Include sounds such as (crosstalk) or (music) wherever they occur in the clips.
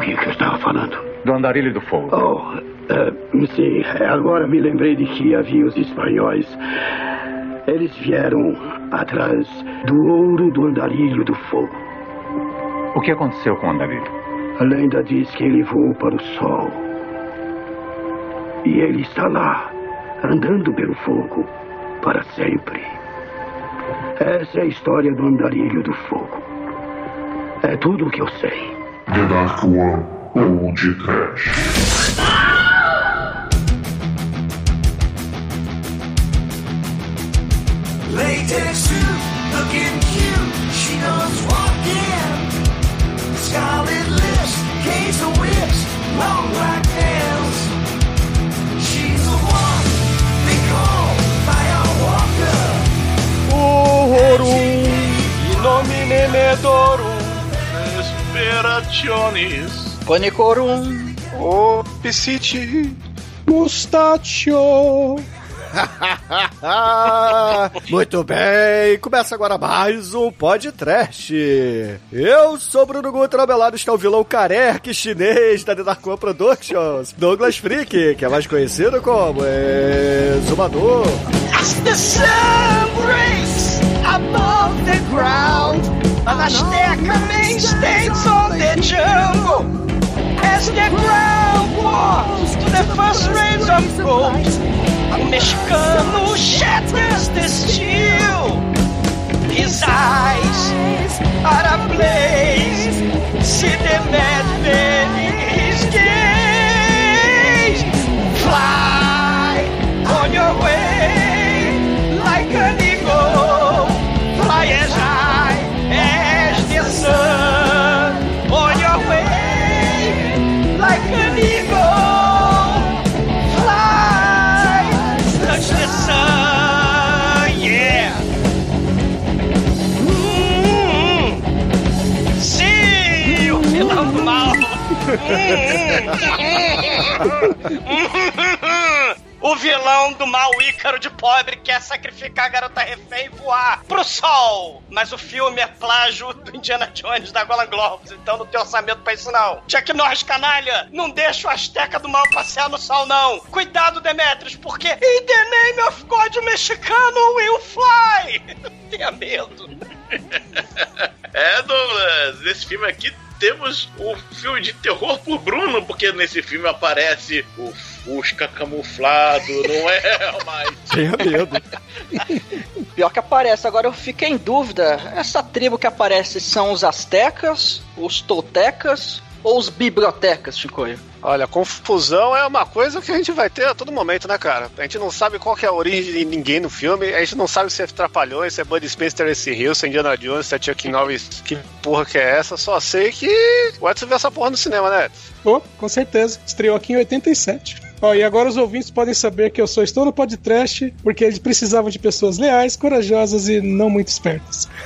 do que, que eu estava falando? Do andarilho do fogo. Oh, uh, sim. Agora me lembrei de que havia os espanhóis. Eles vieram atrás do ouro do andarilho do fogo. O que aconteceu com o andarilho? A lenda diz que ele voou para o sol. E ele está lá, andando pelo fogo, para sempre. Essa é a história do andarilho do fogo. É tudo o que eu sei. The Dark One ou de Trash. Latex suit, looking cute, she knows walking. Scarlet lips, case of whips, long black nails. She's the one they call Firewalker. Horrorum, in nomine medorum, Esperationis. Panicorum. o Piscite. Mustachio. (laughs) Muito bem, começa agora mais um podcast. Eu sou Bruno Guter, ao meu lado está o vilão careca chinês da The Dark One Productions, Douglas Freak, que é mais conhecido como Exumador. As the sun breaks above the ground, an Azteca main stays on the jungle. As the ground warms to the first rays of gold, o mexicano shatters the steel. His eyes are ablaze, see the madman in his gaze. Fly on your way (laughs) O vilão do mal Ícaro de pobre quer sacrificar a garota refém e voar pro sol. Mas o filme é plágio do Indiana Jones da Golan Globes, então não tem orçamento pra isso não. Chuck Norris, canalha, não deixa o Azteca do mal passear no sol não. Cuidado, Demetrius, porque in the name of God mexicano will fly. (laughs) Tenha medo. (laughs) É, Douglas, nesse filme aqui temos o filme de terror por Bruno, porque nesse filme aparece o Fusca camuflado, não é mais. Tenha medo. Pior que aparece. Agora eu fiquei em dúvida. Essa tribo que aparece são os astecas, os toltecas ou os bibliotecas, Chicoio? Olha, confusão é uma coisa que a gente vai ter a todo momento, né, cara? A gente não sabe qual que é a origem de ninguém no filme, a gente não sabe se é Trapalhões, se é Buddy Spencer, esse Hill, se é Indiana Jones, se é Chuck Norris, que porra que é essa? Só sei que o Edson viu essa porra no cinema, né? Oh, com certeza. Estreou aqui em 87. Ó, e agora os ouvintes podem saber que eu só estou no podcast porque eles precisavam de pessoas leais, corajosas e não muito espertas. (laughs)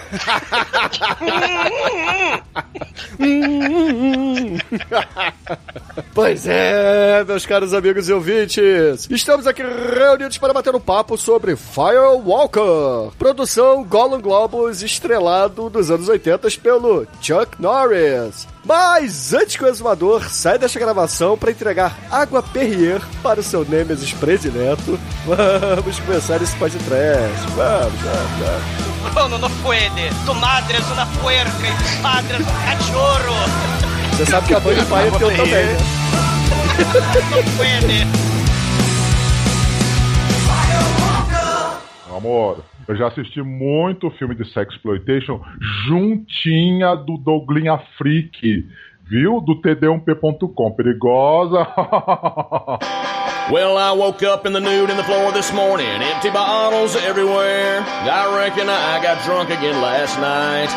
Pois é, meus caros amigos e ouvintes, estamos aqui reunidos para bater um papo sobre Firewalker, produção Golan Globus estrelado dos anos 80 pelo Chuck Norris. Mas antes que o exumador saia desta gravação para entregar água Perrier para o seu Nemesis predileto, (laughs) vamos começar esse podcast. Vamos, vamos, vamos. Bruno no puede, tu madre es una puerca e tu padre es un cachorro. Você sabe que a mãe do pai é teu também, né? No puede. Amor, eu já assisti muito filme de sexploitation juntinha do Douglinha Freak, viu? Do td1p.com. Perigosa. (laughs) Well, I woke up in the nude in the floor this morning, empty bottles everywhere. I reckon I got drunk again last night.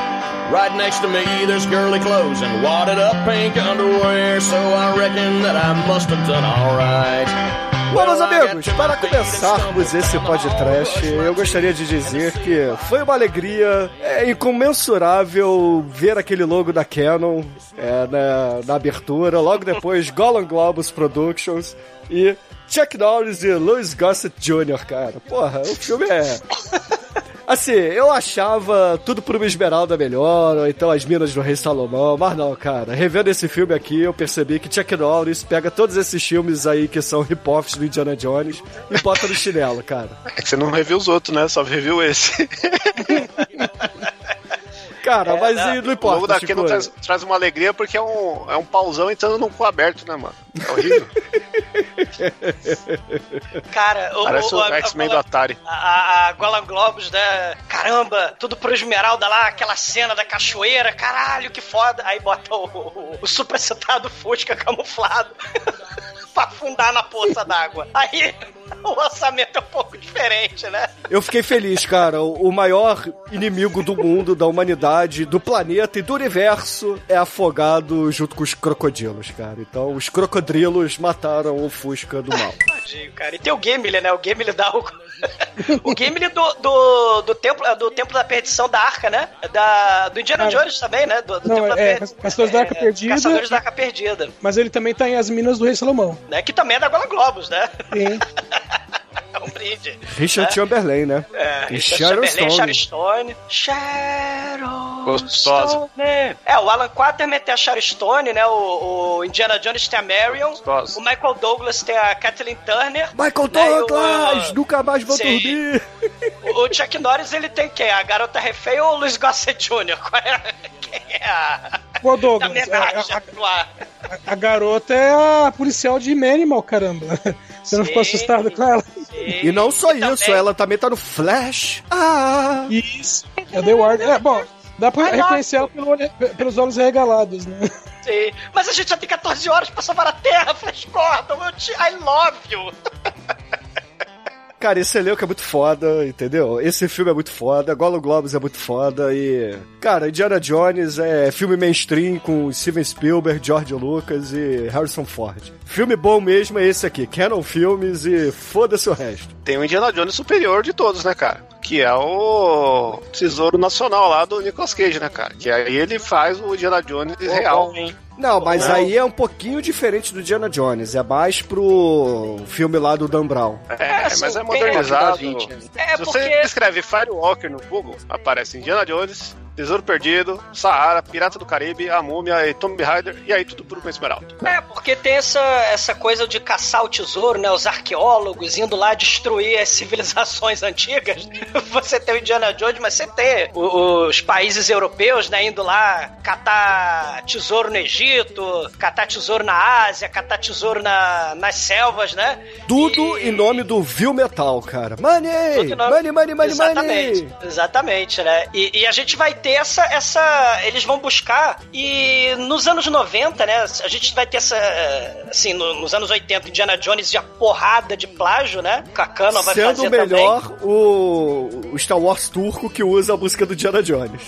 Right next to me, there's girly clothes and wadded up pink underwear, so I reckon that I must have done alright. Bom, meus amigos, para começarmos esse podcast, eu gostaria de dizer que foi uma alegria é, incomensurável ver aquele logo da Canon é, na, na abertura, logo depois (laughs) Golan Globus Productions e Chuck Norris e Louis Gossett Jr., cara. Porra, o filme é. (laughs) Assim, eu achava tudo por uma esmeralda melhor, ou então as minas do Rei Salomão, mas não, cara. Revendo esse filme aqui, eu percebi que Chuck Norris pega todos esses filmes aí que são rip-offs do Indiana Jones e bota no chinelo, cara. É que você não reviu os outros, né? Só reviu esse. (laughs) Cara, É, mas não, e não O importa. logo daqui Chico. não traz, traz uma alegria porque é um, é um pauzão entrando num cu aberto, né, mano? É horrível. (laughs) Cara, o, Parece o, o a- X-Men a- do Atari. A, a Golan Globus, né? Caramba, tudo pro Esmeralda lá, aquela cena da cachoeira, caralho, que foda. Aí bota o, o, o super citado Fusca camuflado (laughs) pra afundar na poça d'água. Aí (laughs) o orçamento é um pouco diferente, né? Eu fiquei feliz, cara. O maior inimigo do mundo, da humanidade, do planeta e do universo é afogado junto com os crocodilos, cara. Então, os crocodilos mataram o Fusca do mal. Tadinho, cara. E tem o Gimli, né? O Gimli dá o. o Gimli do, do, do, templo, do Templo da Perdição da Arca, né? Da, do Indiana Cara, Jones também, né? Do, do não, Templo da é, Per- Caçadores da Arca Perdida. Caçadores da Arca Perdida. Mas ele também tá em As Minas do Rei Salomão. Né? Que também é da Golan Globus, né? Sim. (laughs) Richard É. Chamberlain, né? É, e Sharon Sharon Stone. Stone. Sharon Gostosa. Stone. É, o Alan Quaterman tem a Sharon Stone, né? O, o Indiana Jones tem a Marion. Gostosa. O Michael Douglas tem a Kathleen Turner. Michael né, e o- Douglas! Nunca mais vou Sim. dormir! O, o Chuck Norris, ele tem quem? A Garota Refém ou o Luiz Gossett Jr.? (laughs) Qual é, quem é a... Ô, da Douglas, homenagem a, a, ar? a- a garota é a policial de Manimal, caramba. Você não ficou Sim. assustado com ela? E não só E isso, também- ela também tá no Flash. Ah! Isso. É The Ward. É, bom, dá pra Ai, reconhecer ela pelo pelos olhos regalados, né? Sim. Mas a gente já tem 14 horas pra salvar a Terra, Flash Gordon. Eu te... I love you. Cara, esse elenco é muito foda, entendeu? Esse filme é muito foda, Gollum Globus é muito foda e... Cara, Indiana Jones é filme mainstream com Steven Spielberg, George Lucas e Harrison Ford. Filme bom mesmo é esse aqui, Canon Filmes e foda-se o resto. Tem o Indiana Jones superior de todos, né, cara? Que é o Tesouro Nacional lá do Nicolas Cage, né, cara? Que aí ele faz o Indiana Jones real. Não, mas Não. aí é um pouquinho diferente do Indiana Jones, é mais pro filme lá do Dan Brown. É, assim, mas é modernizado. É Se porque... você escreve Firewalker no Google, aparece Indiana Jones, Tesouro Perdido, Saara, Pirata do Caribe, A Múmia e Tomb Raider, e aí tudo por uma esmeralda. É, porque tem essa, essa coisa de caçar o tesouro, né? Os arqueólogos indo lá destruir as civilizações (laughs) antigas. Você tem o Indiana Jones, mas você tem o- os países europeus, né? Indo lá catar tesouro no Egito, catar tesouro na Ásia, catar tesouro na, nas selvas, né? Tudo em nome do Viu Metal, cara. Money! Tudo em nome- Money, money, money, exatamente, money! Exatamente, né? E, e a gente vai ter essa, essa. Eles vão buscar. E nos anos 90, né? A gente vai ter essa. Assim, no- nos anos 80, Indiana Jones e a porrada de plágio, né? Kakano vai Sendo fazer melhor o, o Star Wars turco que usa a música do Indiana Jones.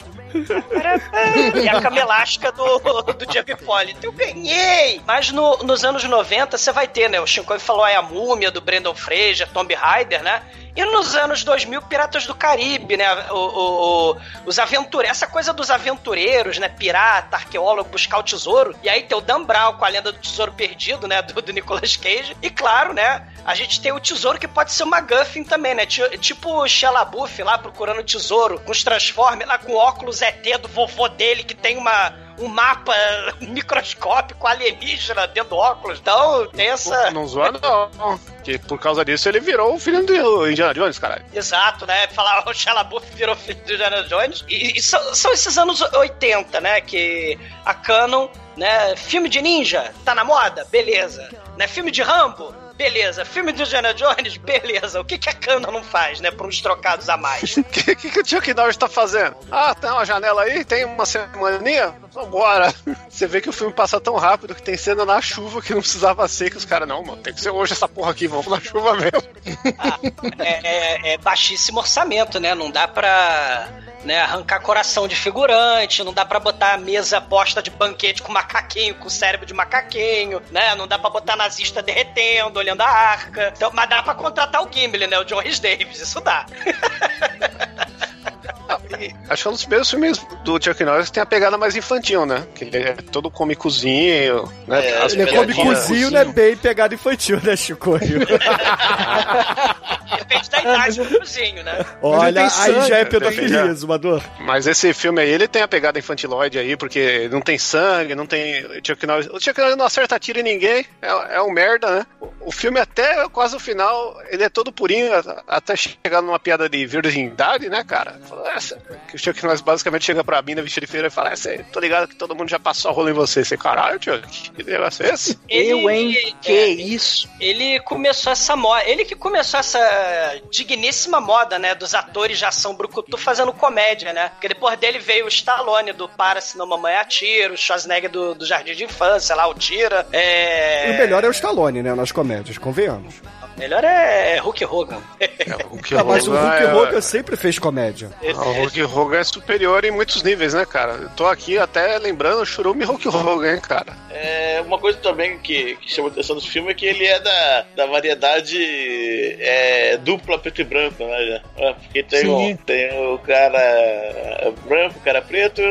também. E a cama elástica do, do Jack Hipólito. Eu ganhei! Mas no- nos anos 90, você vai ter, né? O Shinkoi falou aí a múmia do Brendan Fraser, Tomb Raider, né? E nos anos 2000, Piratas do Caribe, né? O, o- o- os aventureiros, essa coisa dos aventureiros, né? Pirata, arqueólogo, buscar o tesouro. E aí tem o Dan Brown com a lenda do tesouro perdido, né? Do, do Nicolas Cage. E claro, né? A gente tem o tesouro que pode ser uma Guffin também, né? Ti- Tipo o Shia LaBeouf lá procurando o tesouro com os Transformers lá com o óculos ET do vovô dele que tem uma um mapa (laughs) microscópico alienígena dentro do óculos. Então, tem essa. Não zoa, não. Que por causa disso ele virou o filho do Indiana Jones, caralho. Exato, né? Falar o LaBeouf virou filho do Indiana Jones. E, e são, são esses anos 80, né? Que a Canon, né? Filme de ninja, tá na moda? Beleza. Né? Filme de Rambo? Beleza. Filme do Indiana Jones? Beleza. O que, que a Canon não faz, né? Por uns trocados a mais? O (laughs) que, que, que o Chuck Norris tá fazendo? Ah, tem uma janela aí, tem uma semaninha? Vambora. (laughs) Você vê que o filme passa tão rápido que tem cena na chuva que não precisava ser, que os caras, não, mano, tem que ser hoje essa porra aqui, vamos na chuva mesmo. é, é- é baixíssimo orçamento, né? Não dá pra né, arrancar coração de figurante, não dá pra botar a mesa posta de banquete com macaquinho, com cérebro de macaquinho, né? Não dá pra botar nazista derretendo, olhando a arca. Então, mas dá pra contratar o Gimli, né? O John Rhys Davis, isso dá. (laughs) (laughs) Acho que é um dos primeiros filmes do Chuck Norris que tem a pegada mais infantil, né? Que ele é todo comicozinho, né? É, Ele é né? Bem pegado infantil, né, Chico? (laughs) Depende da idade do cozinho, né? Olha, tem aí já é sangue, pedofilia, né? Zumador. Mas esse filme aí, ele tem a pegada infantiloide aí, porque não tem sangue, não tem. O Chuck Norris, o Chuck Norris não acerta tiro em ninguém, é, é um merda, né? O, filme, até quase o final, ele é todo purinho, até chegar numa piada de virgindade, né, cara? Fala, "Essa", Que o Chuck Norris basicamente chega pra mim na vestida de feira e fala: Essa, aí, tô ligado que todo mundo já passou a rola em você. Você, caralho, Chuck, que negócio é esse? Eu, hein? Que é, isso? Ele começou essa moda. Ele que começou essa digníssima moda, né? Dos atores de ação brucutu fazendo comédia, né? Porque depois dele veio o Stallone do Para Se Não Mamãe Atira, o Schwarzenegger do, do Jardim de Infância, lá, o Tira. É... O melhor é o Stallone, né, nas comédias, convenhamos. O melhor é Hulk Hogan. O Hulk Ah, mas o Hulk é- Hogan sempre fez comédia. Ah, O Hulk Hogan é superior em muitos níveis, né, cara? Eu tô aqui até lembrando o Churume Hulk Hogan, hein, cara? É, uma coisa também que, que chama a atenção desse filme é que ele é da, da variedade é, dupla preto e branco, né? É, Porque tem Sim. o, tem o cara branco, o cara preto,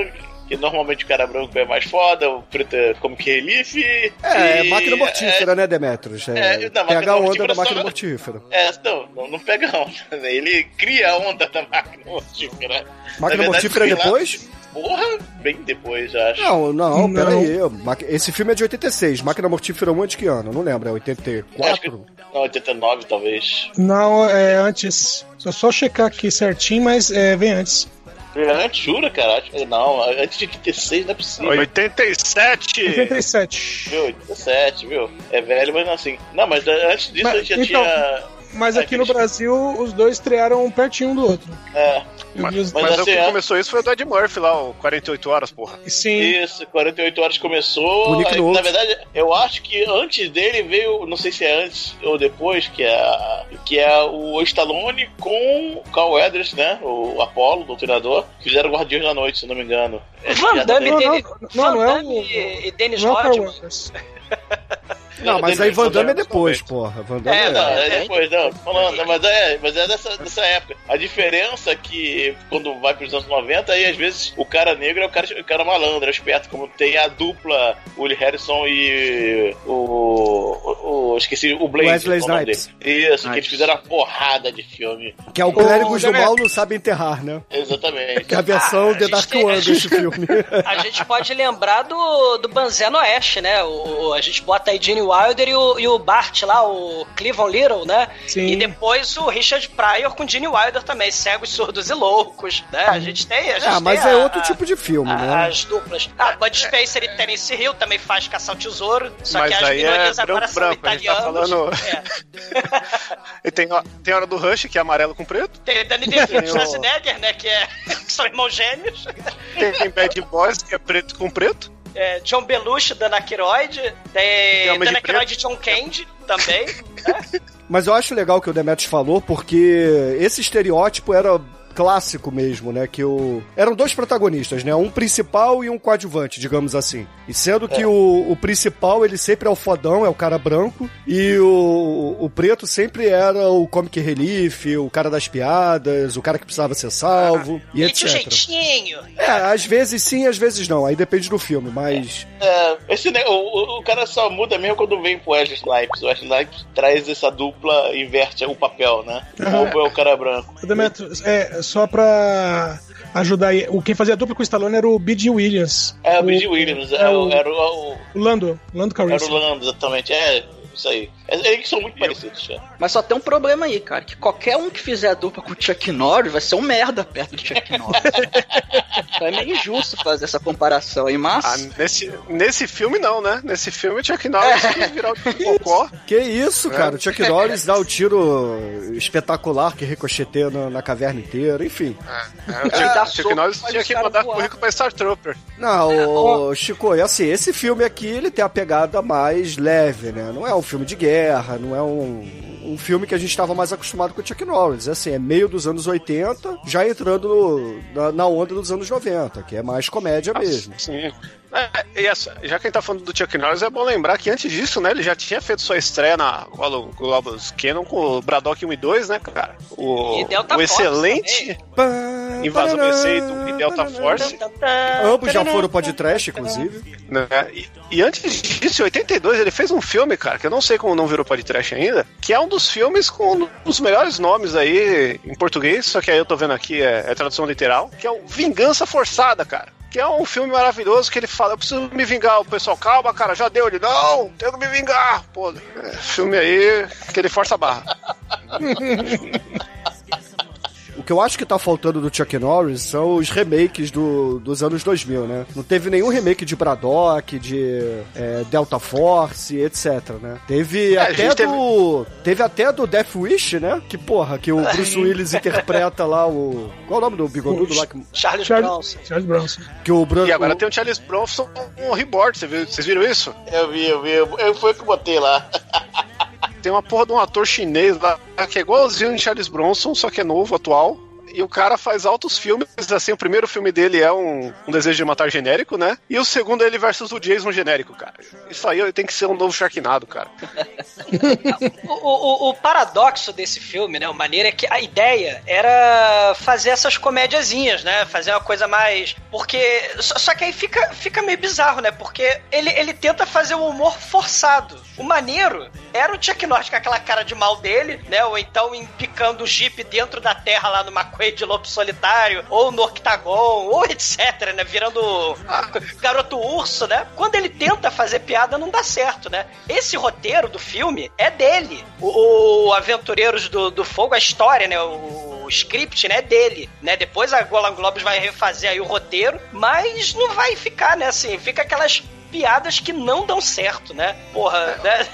que normalmente o cara branco é mais foda, o preto é como que relief. É, e- máquina mortífera, né, Demetrius? É, É, não, pega máquina a onda da máquina só- mortífera. É, não, não, não pega a onda, né? Ele cria a onda da máquina mortífera. Na Máquina verdade, mortífera é sei lá, depois? Porra, bem depois, acho. Não, não, Não. peraí. Esse filme é de 86. Máquina mortífera 1 é de que ano? Não lembro, é Acho que, 84? não, 89 talvez. Não, é antes. Só só checar aqui certinho, mas é, vem antes. Antes, jura, cara? Não, antes de 86 não é possível. 87! 87. Viu? 87, viu? É velho, mas não assim. Não, mas antes disso Mas, a gente já então, tinha. Mas É, aqui no Brasil, os dois estrearam pertinho um do outro. É, os- Mas Mas o que é- começou isso foi o do Ed Murphy lá, o 48 horas, porra. Sim. isso, 48 horas começou. Aí, na verdade, eu acho que antes dele veio, não sei se é antes ou depois, que é, que é o Stallone com o Carl Weathers, né? O Apollo, o doutrinador, fizeram Guardiões da Noite, se não me engano. Van Damme, Não, dele- não, Van não, não é o- e Dennis é Rodman. (laughs) Não, (laughs) mas aí Van Damme é depois, porra. Van Damme É, é. não, é é, depois, não. Falando, mas é, mas é dessa, dessa época. A diferença é que quando vai pros anos 90, aí às vezes o cara negro é o cara, o cara malandro, é esperto, como tem a dupla Willie Harrison e o. o, o- esqueci, o Blaze. Wesley é Snipes. dele? Isso, que eles fizeram uma porrada de filme. Que é o Clérigos do Demetrio. Mal não sabe enterrar, né? Exatamente. Que é a versão Ah, The a Dark One desse (laughs) filme. A gente pode lembrar do, do Banzé no Oeste, né? O, o- a gente bota aí Gene Wilder e o, e o Bart lá, o Cleveland Little, né? Sim. E depois o Richard Pryor com Gene Wilder também, Cegos, Surdos e Loucos, né? A gente tem. A gente Ah, mas tem é a- outro tipo de filme, a- né? As duplas. Ah, Bud Spencer e Terence Hill também faz caçar o tesouro, só Mas que as aí é minorias agora branco, são branco, a gente tá italianos. falando- É. (laughs) E tem, tem hora do Rush, que é amarelo com preto. Tem Danny DeVito e o- Schwarzenegger, né? Que, é, (laughs) que são irmãos gêmeos. Tem, tem Bad Boys, que é preto com preto. É, John Belushi, Dana Aykroyd. Tem Dana Aykroyd e John Candy também. né? (laughs) Mas eu acho legal o que o Demetrius falou, porque esse estereótipo era clássico mesmo, né? Que o... Eram dois protagonistas, né? Um principal e um coadjuvante, digamos assim. E sendo que o, o principal, ele sempre é o fodão, é o cara branco, e o, o preto sempre era o comic relief, o cara das piadas, o cara que precisava ser salvo, e Mete o etc. jeitinho. É, às vezes sim, às vezes não. Aí depende do filme, mas... É, esse, ne- o, o- o cara só muda mesmo quando vem pro Wesley Snipes. O Wesley Snipes traz essa dupla, inverte o papel, né? O Bobo é o cara branco. O Demetrio, é, só pra ajudar. O, quem fazia dupla com o Stallone era o B.G. Williams. É o B.G. Williams, é é o- o, era o, O Lando. Lando era o Calrissian. Lando, exatamente. É, isso aí. É, Eles são muito parecidos, cara. Mas só tem um problema aí, cara, que qualquer um que fizer a dupla com o Chuck Norris vai ser um merda perto do Chuck Norris. (laughs) Então é meio injusto fazer essa comparação aí, mas... Ah, nesse, nesse filme não, né? Nesse filme o Chuck Norris quis virar o Cocó. Que isso, cara? O Chuck Norris dá o tiro espetacular que ricocheteia na, na caverna inteira, enfim. É, o Chuck, dá o Chuck soco, Norris tinha que mandar voar. currículo pra Star Trooper. Não, ô, Chico, é assim, esse filme aqui, ele tem a pegada mais leve, né? Não é um filme de guerra, não é um, um filme que a gente estava mais acostumado com o Chuck Norris. É assim, é meio dos anos 80, já entrando no- na, na onda dos anos 90, que é mais comédia mesmo. Sim. É, e essa- já que a gente tá falando do Chuck Norris, é bom lembrar que antes disso, né, ele já tinha feito sua estreia na Golden Globus Canon com o Braddock 1 e 2, né, cara? O, E o excelente Invasão PC e Delta Force. Ambos já foram podcast, inclusive. né? E, e antes disso, em 82, ele fez um filme, cara, que eu não sei como não virou podcast ainda, que é um dos filmes com um dos melhores nomes aí em português, só que aí eu tô vendo aqui é, é tradução literal, que é o Vingança Forçada, cara. Que é um filme maravilhoso que ele fala, eu preciso me vingar. O pessoal, calma, cara, já deu. Ele, não, tenho que me vingar. Pô, é, filme aí que ele força a barra. (laughs) O que eu acho que tá faltando do Chuck Norris são os remakes do, dos anos 2000, né? Não teve nenhum remake de Braddock, de é, Delta Force, etc, né? Teve É, até do... Teve... até do Death Wish, né? Que, porra, que o (laughs) Bruce Willis interpreta lá o... Qual é o nome do bigodudo lá? Que, Charles Charles, Bronson. Charles Bronson. que o Bruce... E agora tem o Charles Bronson um reborn, você viu- vocês viram isso? Eu vi, eu vi. Eu, eu foi o que botei lá. (laughs) Tem uma porra de um ator chinês lá que é igualzinho em Charles Bronson, só que é novo, atual. E o cara faz altos filmes, assim, o primeiro filme dele é um, um Desejo de Matar genérico, né? E o segundo é ele versus o Jason genérico, cara. Isso aí tem que ser um novo Sharknado, cara. (laughs) O, o- o paradoxo desse filme, né? O maneiro é que a ideia era fazer essas comédiazinhas, né? Fazer uma coisa mais. Porque. Só, que aí fica, fica meio bizarro, né? Porque ele, ele tenta fazer o humor forçado. O maneiro era o Chuck Norris com aquela cara de mal dele, né? Ou então empicando o Jeep dentro da terra lá no McQuaid de Lobo Solitário, ou no Octagon, ou etc, né? Virando garoto urso, né? Quando ele tenta fazer piada, não dá certo, né? Esse roteiro do filme é dele. O, o Aventureiros do, do Fogo, a história, né? O, o script, né? É dele, né? Depois a Golan vai refazer aí o roteiro, mas não vai ficar, né? Assim, fica aquelas piadas que não dão certo, né? Porra, né?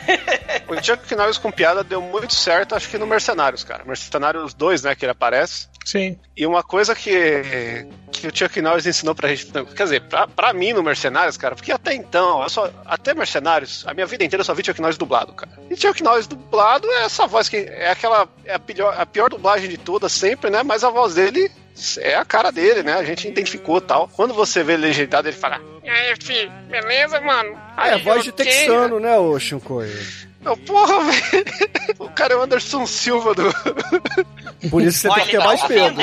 O Chuck Norris com piada deu muito certo, acho que no Mercenários, cara. Mercenários 2, né, que ele aparece. Sim. E uma coisa que, que o Chuck Norris ensinou pra gente, quer dizer, pra, pra mim no Mercenários, cara, porque até então, eu só, até Mercenários, a minha vida inteira eu só vi Chuck Norris dublado, cara. E Chuck Norris dublado é essa voz que é aquela, é a pior, a pior dublagem de todas sempre, né, mas a voz dele é a cara dele, né, a gente identificou tal. Quando você vê legendado, ele fala, E aí, filho, beleza, mano? É, Aí, voz de texano, né, ô Shinkoi? meu, porra, (laughs) velho, o cara é o Anderson Silva do... (laughs) Por isso você Ó, tem que ter dá mais medo.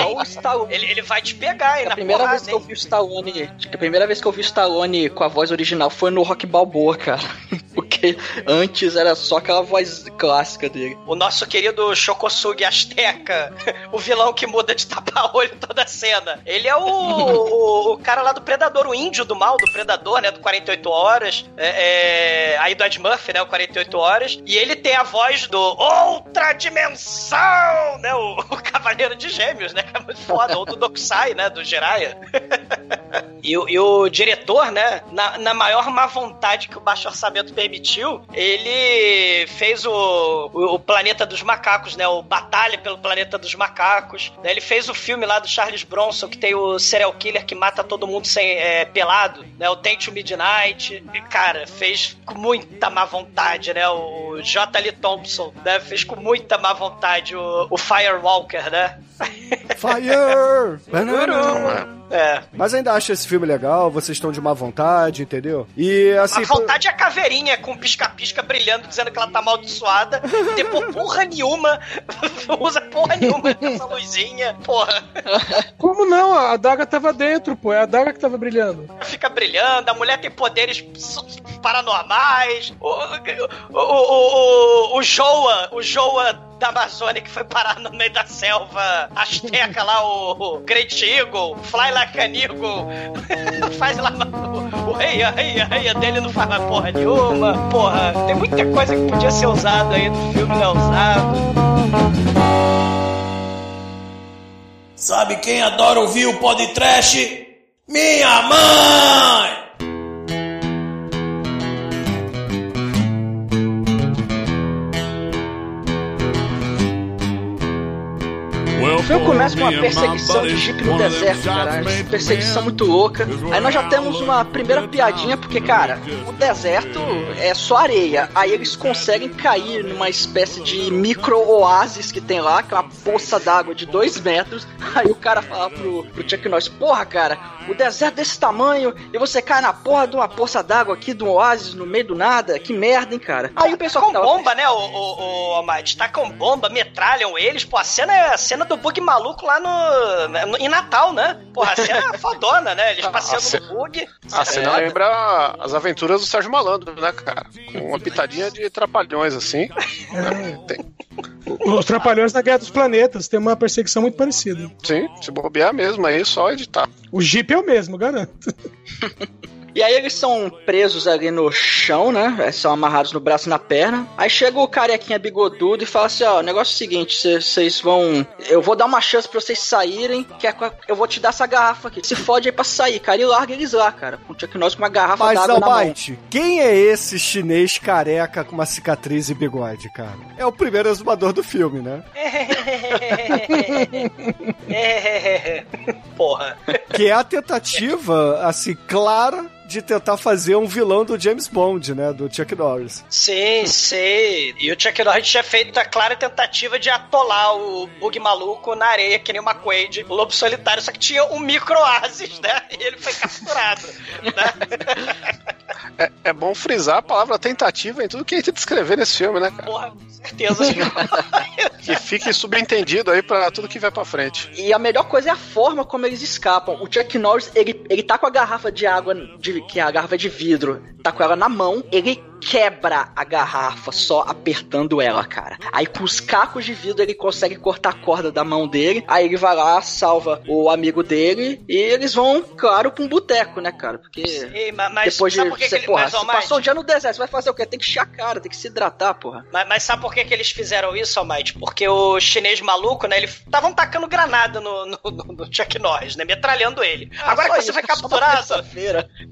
Ele, ele vai te pegar aí A na primeira porrada, vez que eu vi o Stallone, acho que a primeira vez que eu vi o Stallone com a voz original foi no Rock Balboa, cara. (laughs) Porque antes era só aquela voz clássica dele. O nosso querido Shokosugi Azteca, (laughs) o vilão que muda de (laughs) tapa-olho toda a cena. Ele é o, o, o cara lá do Predador, o índio do mal, do Predador, né? Do 48 Horas. É, é, aí do Ed Murphy, né? O 48 Horas. E ele tem a voz do Outra Dimensão, né? O, (laughs) o Cavaleiro de Gêmeos, né? Que é muito foda. Ou do Dokusai, né? Do Jiraiya. (laughs) E, o- e o diretor, né, na, na maior má vontade que o baixo orçamento permitiu, ele fez o, o, o Planeta dos Macacos, né, o Batalha pelo Planeta dos Macacos. né, ele fez o filme lá do Charles Bronson, que tem o serial killer que mata todo mundo sem, é, pelado, né, o Date to Midnight. E, cara, fez com muita má vontade, né, o J. Lee Thompson, né, fez com muita má vontade o, o Firewalker, né. Fire! É. Mas ainda acho esse filme legal, vocês estão de má vontade, entendeu? E assim. a vontade é a caveirinha com pisca-pisca brilhando, dizendo que ela tá amaldiçoada. Depois, porra nenhuma, (laughs) usa porra nenhuma essa luzinha. Porra, Como não? A adaga tava dentro, pô. É a adaga que tava brilhando. fica brilhando, a mulher tem poderes paranormais. O, o, o, o, o Joa, o Joa da Amazônia que foi parar no meio da selva asteca lá, o, Great Eagle, Fly Like an Eagle, (laughs) faz lá o, o reia, reia, reia dele não faz mais porra nenhuma. Porra, tem muita coisa que podia ser usada aí no filme, não é usado. Sabe quem adora ouvir o podcast? Minha mãe! Filme começa com uma perseguição de Jeep no deserto, cara. Perseguição muito louca. Aí nós já temos uma primeira piadinha, porque, cara, o deserto é só areia. Aí eles conseguem cair numa espécie de micro-oásis que tem lá, que é uma poça d'água de dois metros. (laughs) Aí o cara fala pro, pro Chuck Norris, porra, cara, o deserto desse tamanho e você cai na porra de uma poça d'água aqui, de um oásis no meio do nada. Que merda, hein, cara? Aí o pessoal com bomba, né, o, o, o Tá Tacam bomba, metralham eles. Pô, a cena é a cena do bug maluco lá no, no em Natal, né? Porra, a cena é fodona, né? Eles (laughs) passeando no bug. A cena é. lembra as aventuras do Sérgio Malandro, né, cara? Com uma pitadinha de trapalhões, assim. É. Tem... Os Trapalhões na Guerra dos Planetas tem uma perseguição muito parecida. Sim, se bobear mesmo, aí só editar. O Jeep é o mesmo, garanto. (laughs) E aí eles são presos ali no chão, né? São amarrados no braço e na perna. Aí chega o carequinha bigodudo e fala assim: ó, o negócio é o seguinte, vocês vão. Eu vou dar uma chance pra vocês saírem, que é, eu vou te dar essa garrafa aqui. Se fode aí pra sair, cara. E larga eles lá, cara. Com o Chuck Norris com uma garrafa d'água na mão. quem é esse chinês careca com uma cicatriz e bigode, cara? É o primeiro exumador do filme, né? Porra. (laughs) Que é a tentativa, assim, clara de tentar fazer um vilão do James Bond, né? Do Chuck Norris. Sim, sim. E o Chuck Norris tinha feito a clara tentativa de atolar o bug maluco na areia, que nem uma Quaid, o lobo solitário, só que tinha um micro-oásis, né? E ele foi capturado. né? É, é, bom frisar a palavra tentativa em tudo que a gente descrever nesse filme, né, cara? Porra, com certeza. que (laughs) fique subentendido aí pra tudo que vai pra frente. E a melhor coisa é a forma como eles escapam. O Chuck Norris, ele, ele tá com a garrafa de água, de, que é a garrafa de vidro, tá com ela na mão, ele quebra a garrafa só apertando ela, cara. Aí com os cacos de vidro ele consegue cortar a corda da mão dele. Aí ele vai lá, salva o amigo dele e eles vão, claro, pra um boteco, né, cara? Porque Sim, mas, depois de você, ele, porra, mas, passou um dia no deserto, você vai fazer o quê? Tem que a cara, tem que se hidratar, porra. Mas, mas sabe por que, que eles fizeram isso, Almighty? Porque o chinês maluco, né, eles estavam tacando granada no, no, no, no Chuck Norris, né, metralhando ele. Ah, agora que você isso, foi (laughs) capturado...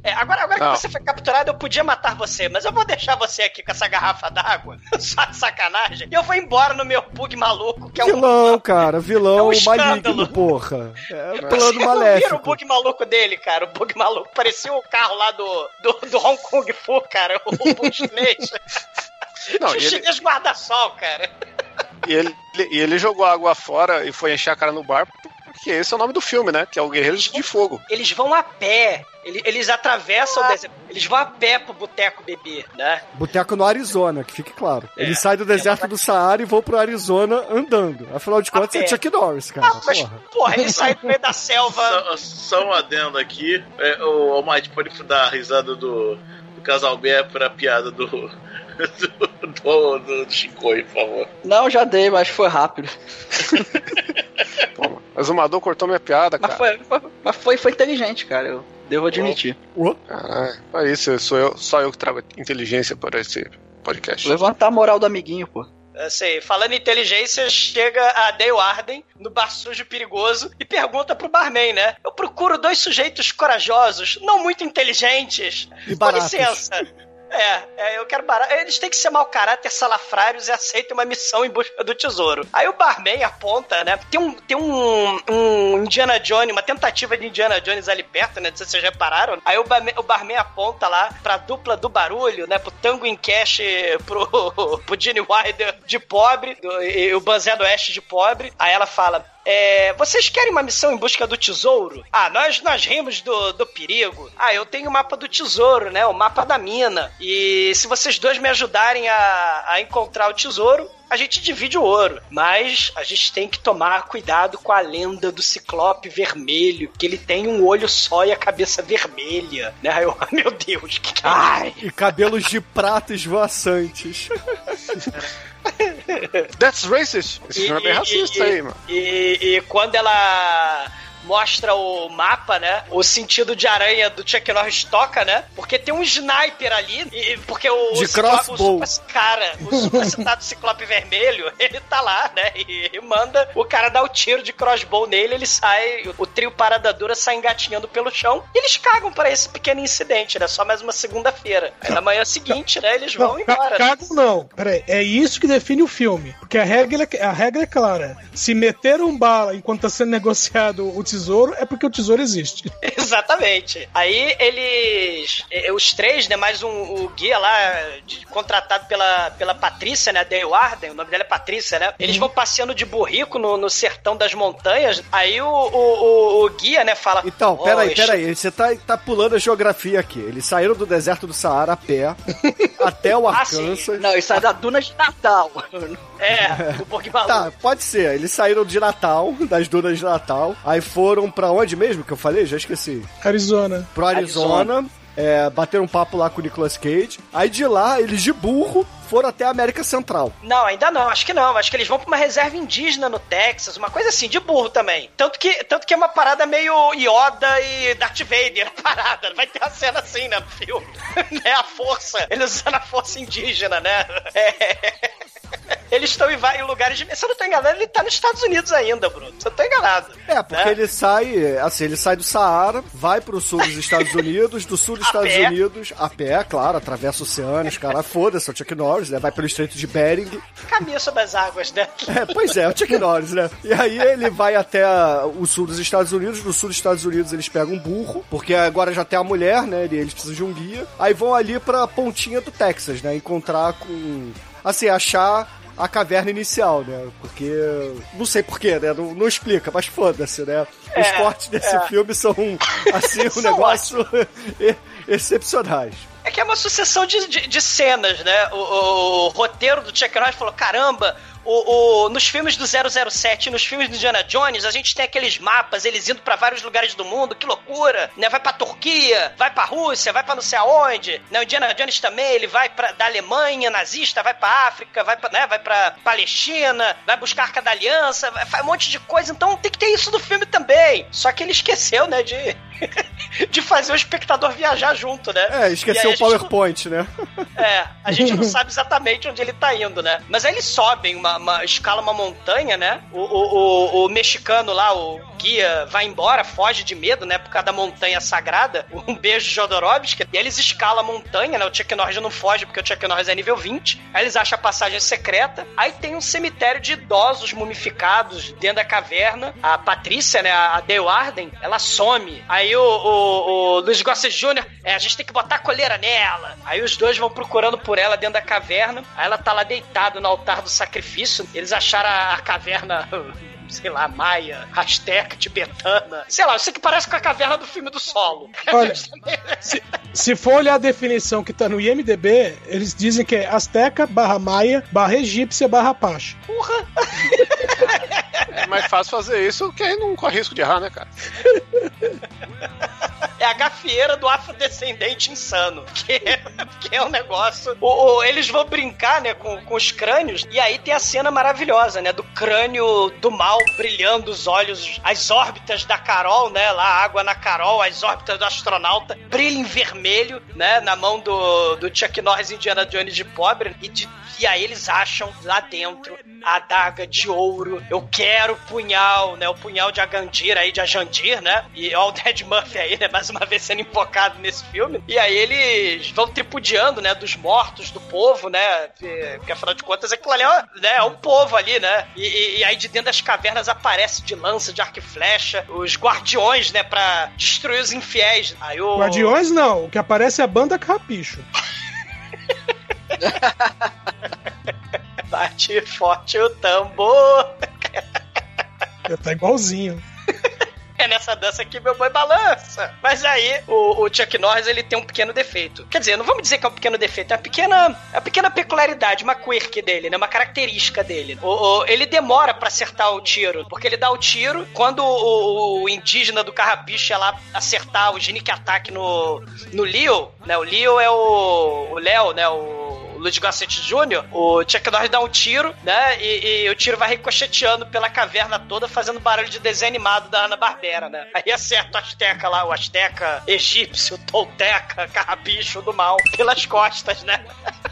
É, agora, agora que você foi capturado, eu podia matar você, mas eu vou deixar deixar você aqui com essa garrafa d'água, (laughs) só de sacanagem, e eu vou embora no meu bug maluco, que é um. Vilão, (laughs) cara, vilão é um maligno, porra. É um plano maléfico. Viram o bug maluco dele, cara? O bug maluco parecia o carro lá do, do, do Hong Kong Fu, cara, o bug (laughs) chinês. Não, o chinês ele... guarda-sol, cara. E ele, e ele jogou água fora e foi encher a cara no bar porque esse é o nome do filme, né? Que é o Guerreiros de Fogo. Eles vão a pé. Eles, eles atravessam ah. o deserto. Eles vão a pé pro boteco beber, né? Boteco no Arizona, que fique claro. É. Eles saem do deserto do Saara e vão pro Arizona andando. Afinal de contas, é Chuck Norris, cara. Ah, mas, porra. porra, eles saem do meio da selva. (laughs) Só, só um adendo aqui. É, o Almighty pode dar a risada do, do casal B pra piada do. (laughs) Do, do, do, do Shinkoi, por favor. Não, já dei, mas foi rápido. (laughs) Pô, o Zumador cortou minha piada, mas cara. Foi, foi, mas foi, foi inteligente, cara. Eu devo admitir. Caralho, é isso, sou eu, só eu que trago inteligência para esse podcast. Levantar a moral do amiguinho, pô. Eu sei, falando em inteligência, chega a Dale Arden no bar sujo perigoso e pergunta pro barman, né? Eu procuro dois sujeitos corajosos, não muito inteligentes. E Com licença. É, é, eu quero barato. Eles têm que ser mau caráter, salafrários e aceitem uma missão em busca do tesouro. Aí o barman aponta, né? Tem um, tem um, um Indiana Jones, uma tentativa de Indiana Jones ali perto, né? Não sei se vocês repararam. Aí o barman, o barman aponta lá pra dupla do barulho, né? Pro Tango em Cash, pro, (laughs) pro Gene Wilder de pobre do, e o Banzé do Oeste de pobre. Aí ela fala: é, vocês querem uma missão em busca do tesouro? Ah, nós, nós rimos do, do perigo. Ah, eu tenho o mapa do tesouro, né? O mapa da mina. E se vocês dois me ajudarem a, a encontrar o tesouro, a gente divide o ouro, mas a gente tem que tomar cuidado com a lenda do ciclope vermelho, que ele tem um olho só e a cabeça vermelha, né? Eu, (laughs) meu Deus, que, que é Ai, e cabelos de prata esvoaçantes. That's racist. Esse filme é bem racista e, aí, mano. E, e quando ela mostra o mapa, né? O sentido de aranha do Chuck Norris toca, né? Porque tem um sniper ali, e, porque o, de crossbow. o super, cara, o super (laughs) citado Ciclope Vermelho, (laughs) ele tá lá, né? E, e, manda o cara dar o tiro de crossbow nele, ele sai, o, trio Parada Dura sai engatinhando pelo chão, e eles cagam para esse pequeno incidente, né? Só mais uma segunda-feira. Aí na manhã seguinte, né, eles vão não, embora. Cagam não, peraí, é isso que define o filme, porque a regra, a regra é clara, se meter um bala enquanto tá sendo negociado o tesouro tesouro, é porque o tesouro existe. (laughs) Exatamente. Aí eles. eh, Os três, né? Mais um, o guia lá, de- contratado pela, pela Patrícia, né? Dale Arden, o nome dela é Patrícia, né? Eles vão passeando de burrico no, no sertão das montanhas. Aí o, o, o- o guia, né, fala. Então, "Oh, peraí, peraí. Você tá, tá pulando a geografia aqui. Eles saíram do deserto do Saara a pé (laughs) até o Ah. Arkansas. Não, isso é da Duna de Natal. É, o (laughs) Maluco. Tá, pode ser. Eles saíram de Natal, das dunas de Natal. Aí foram pra onde mesmo que eu falei? Já esqueci. Arizona. Pro Arizona. É, bateram um papo lá com o Nicolas Cage. Aí de lá, eles de burro foram até a América Central. Não, ainda não, acho que não. Acho que eles vão pra uma reserva indígena no Texas, uma coisa assim, de burro também. Tanto que, tanto que é uma parada meio Yoda e Darth Vader, a parada. Vai ter uma cena assim, né, no filme. né, (laughs) a força, eles usando a força indígena, né? É. (laughs) Eles estão em vários lugares de... Se eu não tô enganado, ele tá nos Estados Unidos ainda, Bruno. Se eu tô enganado. É, porque Né? ele sai, assim, ele sai do Saara, vai pro sul dos Estados Unidos, do sul dos (laughs) A Estados pé. Unidos, a pé, claro, atravessa oceanos, cara, foda-se, é o Chuck Norris, né? Vai pelo Estreito de Bering. Caminho sobre as águas, né? (laughs) É, pois é, é o Chuck Norris, né? E aí ele vai até o sul dos Estados Unidos, no sul dos Estados Unidos eles pegam um burro, porque agora já tem a mulher, né? E eles precisam de um guia. Aí vão ali pra pontinha do Texas, né? Encontrar com. Assim, achar a caverna inicial, né? Porque. Não sei porquê, né? Não, não explica, mas foda-se, né? Os É, cortes desse é. filme são, (laughs) assim, um São negócio (laughs) e- excepcionais. É que é uma sucessão de, de, de cenas, né? O, o- o roteiro do Chuck Norris falou: caramba, o, o- nos filmes do 007 nos filmes do Indiana Jones, a gente tem aqueles mapas, eles indo pra vários lugares do mundo, que loucura, né? Vai pra Turquia, vai pra Rússia, vai pra não sei aonde, né? O Indiana Jones também, ele vai pra, da Alemanha nazista, vai pra África, vai pra, né? vai pra Palestina, vai buscar a Arca da Aliança, vai, faz um monte de coisa, então tem que ter isso no filme também. Só que ele esqueceu, né, de, (laughs) de fazer o espectador viajar junto, né? É, esqueceu o PowerPoint, né? é, a gente não sabe exatamente onde ele tá indo, né? Mas aí eles sobem uma, uma escala uma montanha, né? O, o, o, o mexicano lá, o guia, vai embora, foge de medo, né? Por causa da montanha sagrada. Um beijo, Jodorowsky. E eles escalam a montanha, né? O Chuck Norris não foge porque o Chuck Norris é nível 20. Aí eles acham a passagem secreta. Aí tem um cemitério de idosos mumificados dentro da caverna. A Patrícia, né? A Dale Arden, ela some. Aí o, o, o Luiz Gossett Jr., é, a gente tem que botar a coleira nela. Aí os dois vão procurando por ela dentro da caverna. Aí ela tá lá deitada no altar do sacrifício. Eles acharam a caverna. (laughs) Sei lá, maia, asteca, tibetana. Sei lá, sei que parece com a caverna do filme do solo. (laughs) Olha, se, se for olhar a definição que tá no IMDB, eles dizem que é Azteca barra Maia barra Egípcia barra Apache. Porra! É mais fácil fazer isso porque aí não corre risco de errar, né, cara? É a gafieira do afrodescendente insano. Que é, que é um negócio. O, o- eles vão brincar, né, com, com os crânios. E aí tem a cena maravilhosa, né? Do crânio do mal brilhando os olhos, as órbitas da Carol, né? Lá, água na Carol, as órbitas do astronauta, brilha em vermelho, né? Na mão do, do Chuck Norris Indiana Jones de pobre. E, de- e aí eles acham lá dentro a adaga de ouro. Eu quero o punhal, né? O punhal de Agandir aí, de Ajandir, né? E ó, o Dead Murphy aí, né? Mais uma vez sendo invocado nesse filme. E aí eles vão tripudiando, né? Dos mortos, do povo, né? Porque, afinal de contas aquilo ali é, né, é um povo ali, né? E, e- e aí de dentro das cavernas aparece de lança, de arco e flecha, os guardiões, né? Pra destruir os infiéis. Aí o... Guardiões não, o que aparece é a banda Carrapicho. (laughs) Bate forte o tambor. Tá igualzinho. É nessa dança que meu boi balança. Mas aí, o, o Chuck Norris, ele tem um pequeno defeito. Quer dizer, não vamos dizer que é um pequeno defeito, é uma pequena, é uma pequena peculiaridade, uma quirk dele, né? Uma característica dele. O, o- ele demora pra acertar o tiro, porque ele dá o tiro, quando o, o indígena do carrapicho ia lá acertar o sneak attack no, no Leo, né? O Leo é o, o Léo, né? O Ludwig Gossett Jr., o Chuck Norris dá um tiro, né? E, e o tiro vai ricocheteando pela caverna toda, fazendo barulho de desenho animado da Ana-Barbera, né? Aí acerta o Azteca lá, o Azteca egípcio, Tolteca, carrapicho do mal, pelas costas, né? (laughs)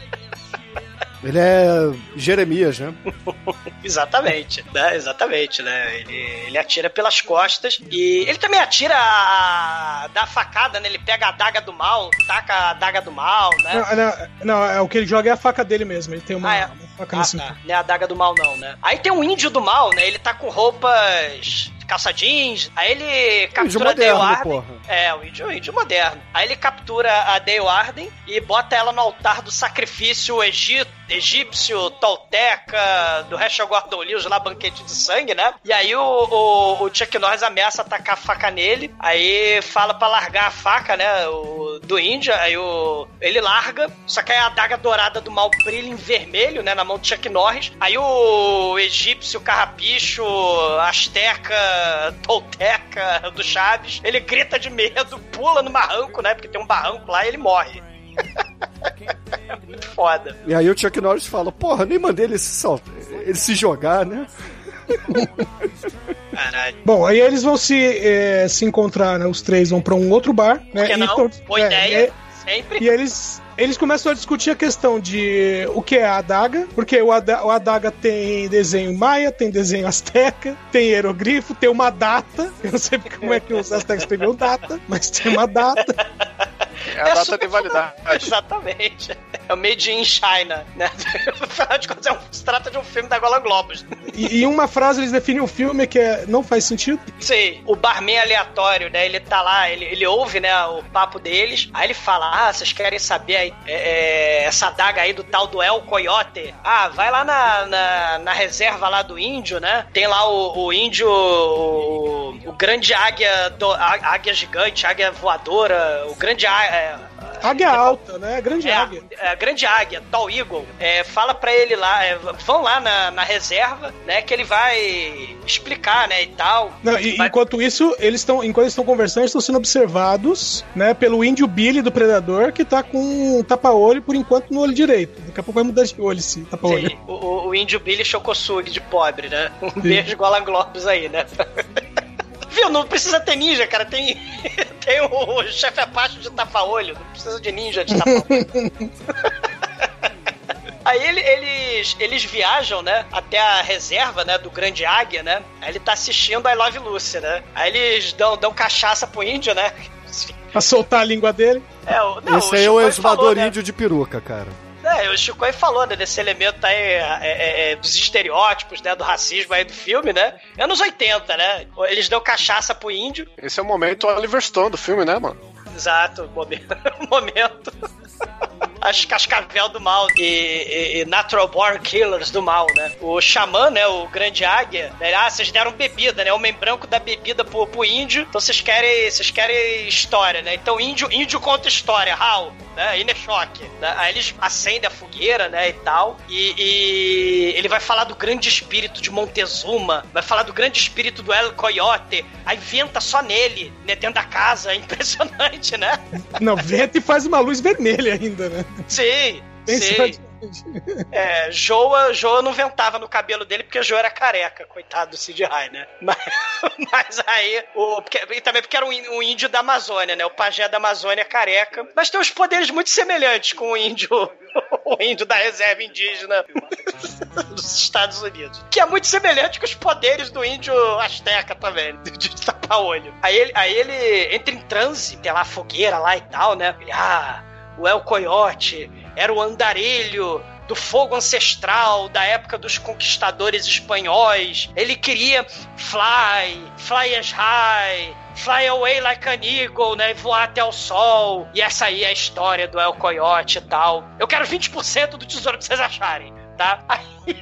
Ele é Jeremias, né? (laughs) Exatamente, né? Exatamente, né? Ele, ele atira pelas costas e ele também atira a, dá a facada, né? Ele pega a adaga do mal, taca a adaga do mal, né? Não, não, não, é, o que ele joga é a faca dele mesmo. Ele tem uma, Ah, é. uma faca Ah, nesse tá. Não é a adaga do mal, não, né? Aí tem um índio do mal, né? Ele tá com roupas calça jeans. Aí ele captura a Arden. porra. É, o índio, o índio moderno. Aí ele captura a Dale Arden e bota ela no altar do sacrifício egito, egípcio, tolteca, do Rachel Gordon Lewis lá, banquete de sangue, né? E aí o, o, o Chuck Norris ameaça atacar a faca nele, aí fala pra largar a faca, né, o, do índio, aí o, ele larga, só que aí a adaga dourada do mal brilha em vermelho, né, na mão do Chuck Norris, aí o egípcio, carrapicho, asteca, tolteca do Chaves, ele grita de medo, pula no barranco, né, porque tem um barranco lá e ele morre. (laughs) Foda. E aí o Chuck Norris fala, porra, nem mandei ele se, ele se jogar, né? (laughs) Caralho. Bom, aí eles vão se, eh, se encontrar, né? Os três vão pra um outro bar. Né, Por que e não? to- Boa é, ideia. e- Sempre. E eles, eles começam a discutir a questão de o que é a adaga, porque o, ada, o adaga tem desenho maia, tem desenho asteca, tem hierogrifo, tem uma data. Eu não sei como é que os astecas escreviam data, mas tem uma data. (laughs) É a data super de validade. (laughs) Exatamente. É o Made in China, né? (laughs) Afinal de contas, é um- se trata de um filme da Gola Globos. E em uma frase eles definem o filme que é não faz sentido. Sim, o barman aleatório, né? Ele tá lá, ele, ele ouve, né, o papo deles. Aí ele fala: Ah, vocês querem saber aí, é, é, essa daga aí do tal do El Coyote? Ah, vai lá na, na, na reserva lá do índio, né? Tem lá o, o índio, o, o grande águia, do, á- águia gigante, águia voadora, o grande á- é, Águia alta, né? Grande é, águia. é, a grande águia, Tall Eagle, é, fala pra ele lá, é, vão lá na, na reserva, né, que ele vai explicar, né, e tal. Não, e, Vai- enquanto isso, eles estão, enquanto estão conversando, eles estão sendo observados, né, pelo índio Billy do Predador, que tá com um tapa-olho por enquanto no olho direito. Daqui a pouco vai mudar de olho esse tapa-olho. Sim, o, o- índio Billy Chocosugi de pobre, né? Um beijo Golan Globos aí, né? (laughs) Viu? Não precisa ter ninja, cara. Tem, tem o, o chefe Apache de tapa-olho. Não precisa de ninja de tapa-olho. (laughs) Aí ele- eles, eles viajam, né, até a reserva, né, do Grande Águia, né? Aí ele tá assistindo I Love Lucy, né? Aí eles dão, dão cachaça pro índio, né? Pra soltar a língua dele. É, o, não, Esse aí é o exumador falou, né? índio de peruca, cara. É, o Chico aí falou, né, desse elemento aí é, é, é, dos estereótipos, né, do racismo aí do filme, né? Anos 80, né? Eles dão cachaça pro índio. Esse é o momento Oliver Stone do filme, né, mano? Exato, (laughs) momento. momento. As cascavel do mal e, e- e Natural Born Killers do mal, né? O xamã, né? O grande águia, né? Ah, vocês deram bebida, né? O homem branco dá bebida pro, pro índio, então vocês querem, vocês querem história, né? Então índio, índio conta história, how? Né? Ineshock. Né? Aí eles acendem a fogueira, né? E tal. E, e ele vai falar do grande espírito de Montezuma, vai falar do grande espírito do El Coyote. Aí venta só nele, né? Dentro da casa. É (laughs) impressionante, né? Não, venta e faz uma luz vermelha ainda, né? Sim, sim. É, Joa, Joa não ventava no cabelo dele porque Joa era careca, coitado do Sid High, né? (laughs) Mas, mas aí, o, porque- e também porque era um, um índio da Amazônia, né? O pajé da Amazônia careca. Mas tem uns poderes muito semelhantes com o índio, (laughs) o índio da reserva indígena (laughs) dos Estados Unidos. Que é muito semelhante com os poderes do índio asteca também, de, de tapa-olho. Aí ele, aí ele entra em transe, tem lá fogueira lá e tal, né? Ele, ah, o El Coyote era o andarilho do fogo ancestral da época dos conquistadores espanhóis. Ele queria fly, fly as high, fly away like an eagle, né? Voar até o sol. E essa aí é a história do El Coyote e tal. Eu quero 20% do tesouro que vocês acharem, tá? (laughs) Aí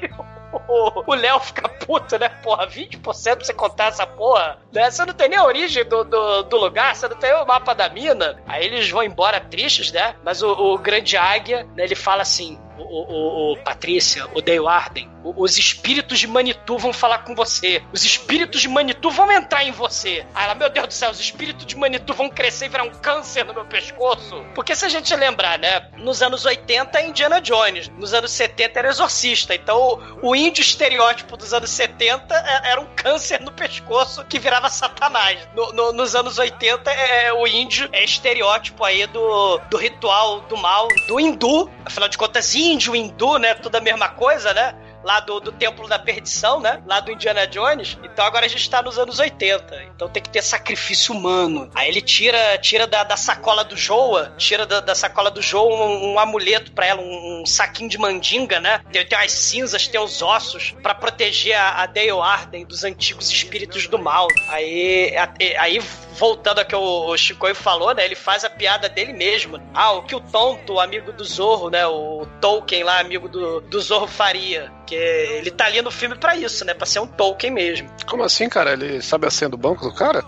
o Léo fica puto, né? Porra, 20% pra você contar essa porra, né? Você não tem nem a origem do, do, do lugar, você não tem o mapa da mina. Aí eles vão embora tristes, né? Mas o, o grande águia, né, ele fala assim: o, o, o- Patrícia, o Dale Arden, os espíritos de Manitou vão falar com você. Os espíritos de Manitou vão entrar em você. Aí ela, meu Deus do céu, os espíritos de Manitou vão crescer e virar um câncer no meu pescoço. Porque se a gente lembrar, né? Nos anos 80 é Indiana Jones, nos anos 70 era Exorcista. Então o, o índio estereótipo dos anos 70 é- era um câncer no pescoço que virava Satanás. No- no- nos anos 80 é, o índio é estereótipo aí do, do ritual do mal do hindu. Afinal de contas, índio, hindu, né? Tudo a mesma coisa, né? Lá do, do Templo da Perdição, né? Lá do Indiana Jones. Então agora a gente tá nos anos 80. Então tem que ter sacrifício humano. Aí ele tira, tira da, da sacola do Joa, tira da, da sacola do Joa um, um amuleto pra ela, um, um, saquinho de mandinga, né? Tem, tem as cinzas, tem os ossos para proteger a, a Dale Arden dos antigos espíritos do mal. Aí, a, aí voltando ao que o Chico falou, né? Ele faz a piada dele mesmo. Ah, o que o tonto, o amigo do Zorro, né? O Tolkien lá, amigo do, do Zorro faria. Que ele tá ali no filme para isso, né? Pra ser um Tolkien mesmo. Como assim, cara? Ele sabe a senha do banco do cara?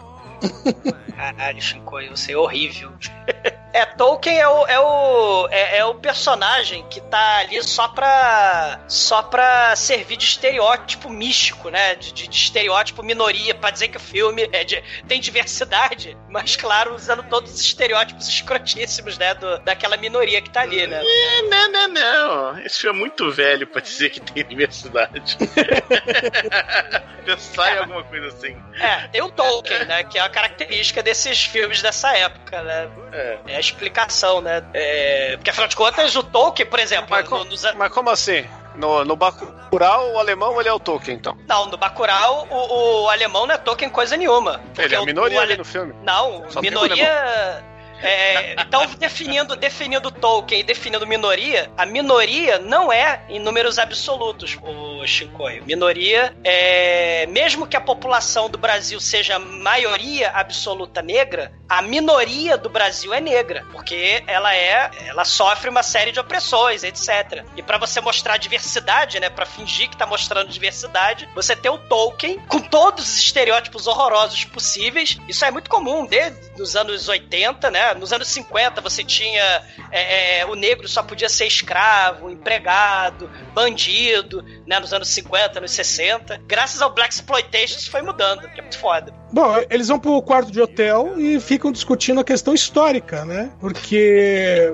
Caralho, Shinkoi, você é horrível. (laughs) É, Tolkien é o, é o, é, é, o personagem que tá ali só pra, só pra servir de estereótipo místico, né? De, de, de estereótipo minoria, pra dizer que o filme é de, tem diversidade, mas claro, usando todos os estereótipos escrotíssimos, né? Do, daquela minoria que tá ali, né? Não, não, não. Esse filme é muito velho pra dizer que tem diversidade. (laughs) Pensar é, em alguma coisa assim. É, tem o Tolkien, né? Que é a característica desses filmes dessa época, né? É. é explicação, né? É, porque afinal de contas, o Tolkien, por exemplo. Mas, no, nos... mas como assim? No, no Bacurau, o alemão ele é o Tolkien, então. Não, no Bacurau, o, o alemão não é Tolkien coisa nenhuma. Ele é a minoria o, o ale... ali no filme. Não, Só minoria então, definindo, definindo Tolkien e definindo minoria, a minoria não é em números absolutos, o Shinkoi. Minoria é. Mesmo que a população do Brasil seja maioria absoluta negra, a minoria do Brasil é negra, porque ela é. Ela sofre uma série de opressões, etc. E para você mostrar diversidade, né? para fingir que tá mostrando diversidade, você tem o Tolkien com todos os estereótipos horrorosos possíveis. Isso é muito comum desde os anos 80, né? Nos anos 50 você tinha é, é, o negro só podia ser escravo, empregado, bandido, né? Nos anos 50, nos 60. Graças ao Black Exploitation isso foi mudando, que é muito foda. Bom, eles vão pro quarto de hotel e ficam discutindo a questão histórica, né? Porque.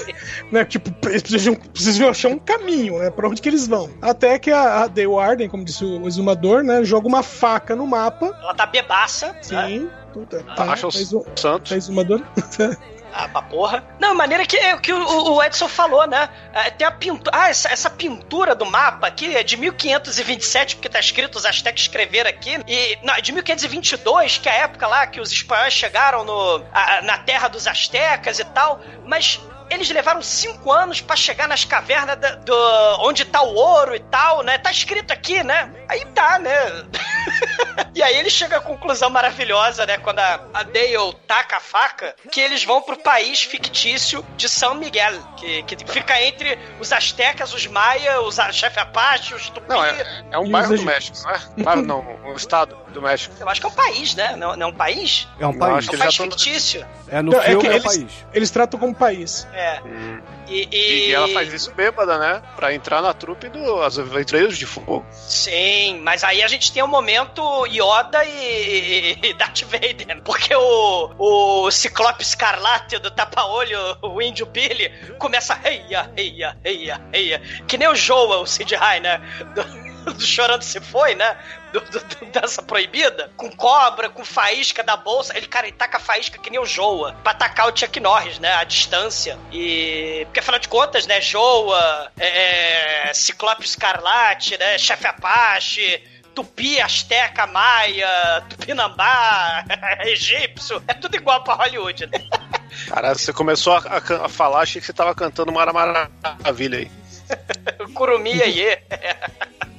(laughs) né, tipo, eles precisam, precisam achar um caminho, né? Pra onde que eles vão. Até que a, a Dale Arden, como disse o exumador, né? Joga uma faca no mapa. Ela tá bebaça. Sim. Né? Puta, tá, Acha o Santos. Faz uma dor. (laughs) Ah, pra porra. Não, maneira que, que o, o Edson falou, né? É, tem a pintura. Ah, essa, essa pintura do mapa aqui é de 1527, porque tá escrito, os astecas escreveram aqui. E. Não, é de 1522, que é a época lá que os espanhóis chegaram no, a, na terra dos astecas e tal. Mas eles levaram cinco anos para chegar nas cavernas da, do, onde tá o ouro e tal, né? Tá escrito aqui, né? Aí tá, né? (laughs) e aí ele chega à conclusão maravilhosa, né? Quando a, a Dale taca a faca, que eles vão pro país fictício de São Miguel, que, que fica entre os astecas, os maia, os chefe Apache, os tupi. Não, é, é um bairro do México, não é? Bairro não, um (laughs) estado do México. Eu acho que é um país, né? Não, não é um país? É um país. É um país fictício. É no filme é, que é eles, país. Eles tratam como país. É. Hum. E, e... e, ela faz isso bêbada, né? Pra entrar na trupe dos Aventureiros de Fogo. Sim, mas aí a gente tem o um momento Yoda e, e Darth Vader. Porque o, o Ciclope Escarlate do tapa-olho, o Índio Billy, começa reia, reia, reia, reia. Que nem o Joa, o Sid High, né? Do... (laughs) do Chorando Se Foi, né? Do, do, dança proibida, com cobra, com faísca da bolsa. Ele, cara, ele taca a faísca que nem o Joa, pra atacar o Chuck Norris, né? A distância. E. Porque afinal de contas, né? Joa, é, é Ciclope Escarlate, né? Chefe Apache. Tupi, Azteca, Maia, Tupinambá, (laughs) egípcio, é tudo igual pra Hollywood, né? (laughs) Cara, você começou a, a, a falar, achei que você tava cantando uma maravilha aí. (laughs) Curumia Ye.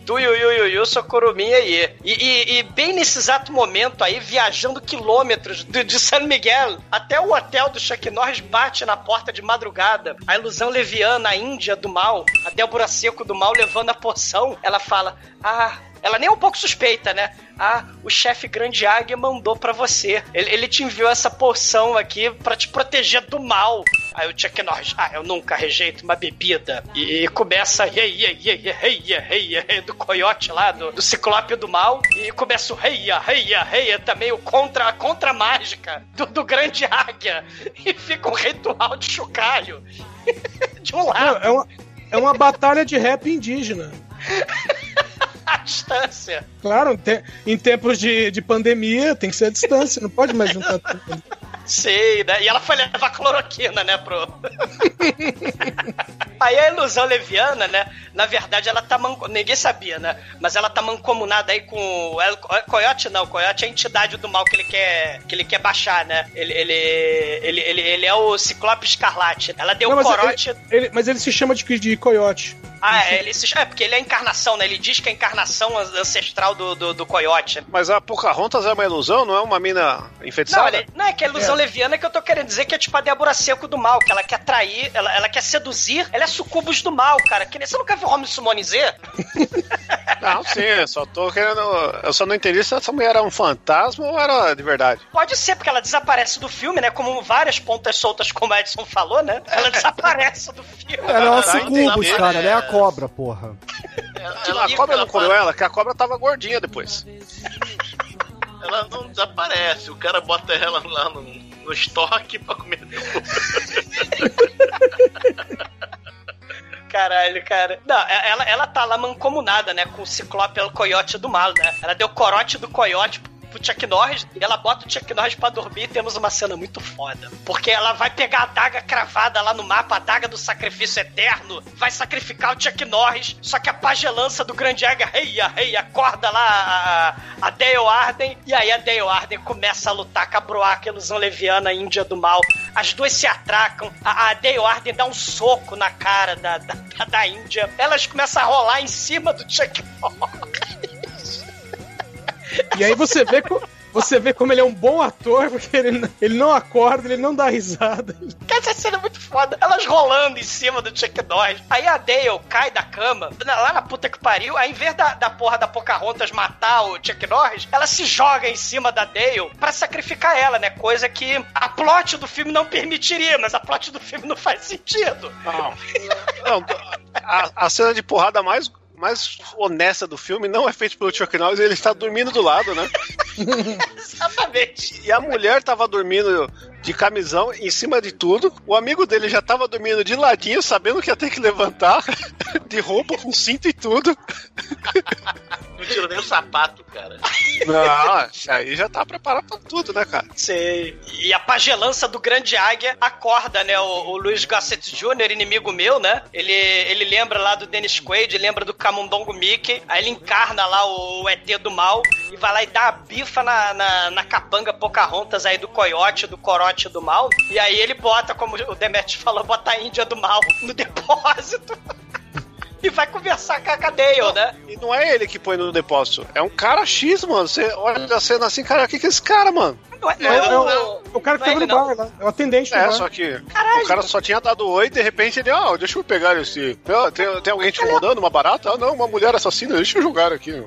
Do Yu Yu Yu Yu Socorumia Ye. E, e, e, bem nesse exato momento aí, viajando quilômetros de, de San Miguel até o hotel do Chuck Norris, bate na porta de madrugada. A ilusão leviana, a Índia do mal, a Débora Seco do mal levando a poção. Ela fala: Ah, ela nem é um pouco suspeita, né? Ah, o chefe Grande Águia mandou para você. Ele, ele, te enviou essa poção aqui para te proteger do mal. Aí o Chuck Norris, ah, eu nunca rejeito uma bebida. E, e começa reia, reia, reia, reia, do coiote lá, do, do ciclope do mal. E começa o reia, reia, reia, também o contra, a contra mágica do, do Grande Águia. E fica um ritual de chocalho. (laughs) de um lado. Não, é, uma, é uma batalha de rap indígena. (laughs) (laughs) a distância. Claro, em tempos de, de pandemia tem que ser a distância, não pode mais juntar tudo. Sei, né? E ela foi levar cloroquina, né, pro. (laughs) aí a ilusão leviana, né? Na verdade, ela tá man... Ninguém sabia, né? Mas ela tá mancomunada aí com. É, Coyote não, Coyote é a entidade do mal que ele quer, que ele quer baixar, né? Ele, ele, ele, ele, ele é o Ciclope Escarlate. Ela deu Não, mas corote. ele, ele- mas ele se chama de, de coiote. Ah, é, ele se... é, porque ele é a encarnação, né? Ele diz que é a encarnação ancestral do, do, do Coyote. Mas a Pocahontas é uma ilusão, não é uma mina enfeitiçada? Não, não é que a ilusão leviana que eu tô querendo dizer que é tipo a Débora Seco do mal, que ela quer atrair, ela, ela quer seduzir, ela é sucubus do mal, cara. Que nem- Você nunca viu Romulo Simonizê? (laughs) Não, sim, eu só tô querendo. Eu só não entendi se essa mulher era um fantasma ou era de verdade. Pode ser, porque ela desaparece do filme, né? Como várias pontas soltas, como o Edson falou, né? Ela desaparece do filme. Ela é uma Tá, sucubus, cara. Ela é a cobra, porra. (laughs) a cobra não comeu ela, que a cobra tava gordinha depois. Ela não desaparece, o cara bota ela lá no, no estoque pra comer depois. (laughs) Caralho, cara. Não, é- ela, ela tá lá mancomunada, né? Com o Ciclope, o coiote do mal, né? Ela deu corote do coiote pro Chuck Norris ela bota o Chuck Norris pra dormir e temos uma cena muito foda. Porque ela vai pegar a daga cravada lá no mapa, a daga do sacrifício eterno, vai sacrificar o Chuck Norris, só que a pagelança do grande águia, reia, reia, acorda lá a, a Dale Arden, e aí a Dale Arden começa a lutar com a Broaca, ilusão leviana, índia do mal. As duas se atracam, a, a Dale Arden dá um soco na cara da, da, da, da Índia, elas começam a rolar em cima do Chuck Norris. E aí você vê, você vê como ele é um bom ator, porque ele, ele não acorda, ele não dá risada. Cara, essa cena é muito foda. Elas rolando em cima do Chuck Norris. Aí a Dale cai da cama, na- lá na puta que pariu. Aí, em vez da, da porra da Pocahontas matar o Chuck Norris, ela se joga em cima da Dale pra sacrificar ela, né? Coisa que a plot do filme não permitiria, mas a plot do filme não faz sentido. Não, a, a cena de porrada mais, mais honesta do filme não é feita pelo Chuck Norris, ele está dormindo do lado, né? (laughs) Exatamente. E a mulher tava dormindo de camisão em cima de tudo. O amigo dele já tava dormindo de ladinho, sabendo que ia ter que levantar, (laughs) de roupa com cinto e tudo. Não tirou nem o sapato, cara. Não, aí já tá preparado pra tudo, né, cara? Sei. E a pagelança do grande águia acorda, né? O, o Luiz Gossett Jr., inimigo meu, né? Ele, ele lembra lá do Dennis Quaid, lembra do Camundongo Mickey. Aí ele encarna lá o, o ET do mal e vai lá e dá a bifa na, na, na capanga Pocahontas aí do coiote, do corote do mal. E aí ele bota, como o Demet falou, bota a Índia do mal no depósito. (laughs) E vai conversar com a Dale, né? E não é ele que põe no depósito, é um cara X, mano. Você olha a cena assim, cara, o que que é esse cara, mano? Não é, É, é não, o- não. o cara que Não é tava no não. bar lá, é o atendente do É, bar. só que o cara só tinha dado oi e de repente ele, ah, deixa eu pegar esse. Tem, tem alguém te incomodando, uma barata? Ah, não, uma mulher assassina, deixa eu jogar aqui.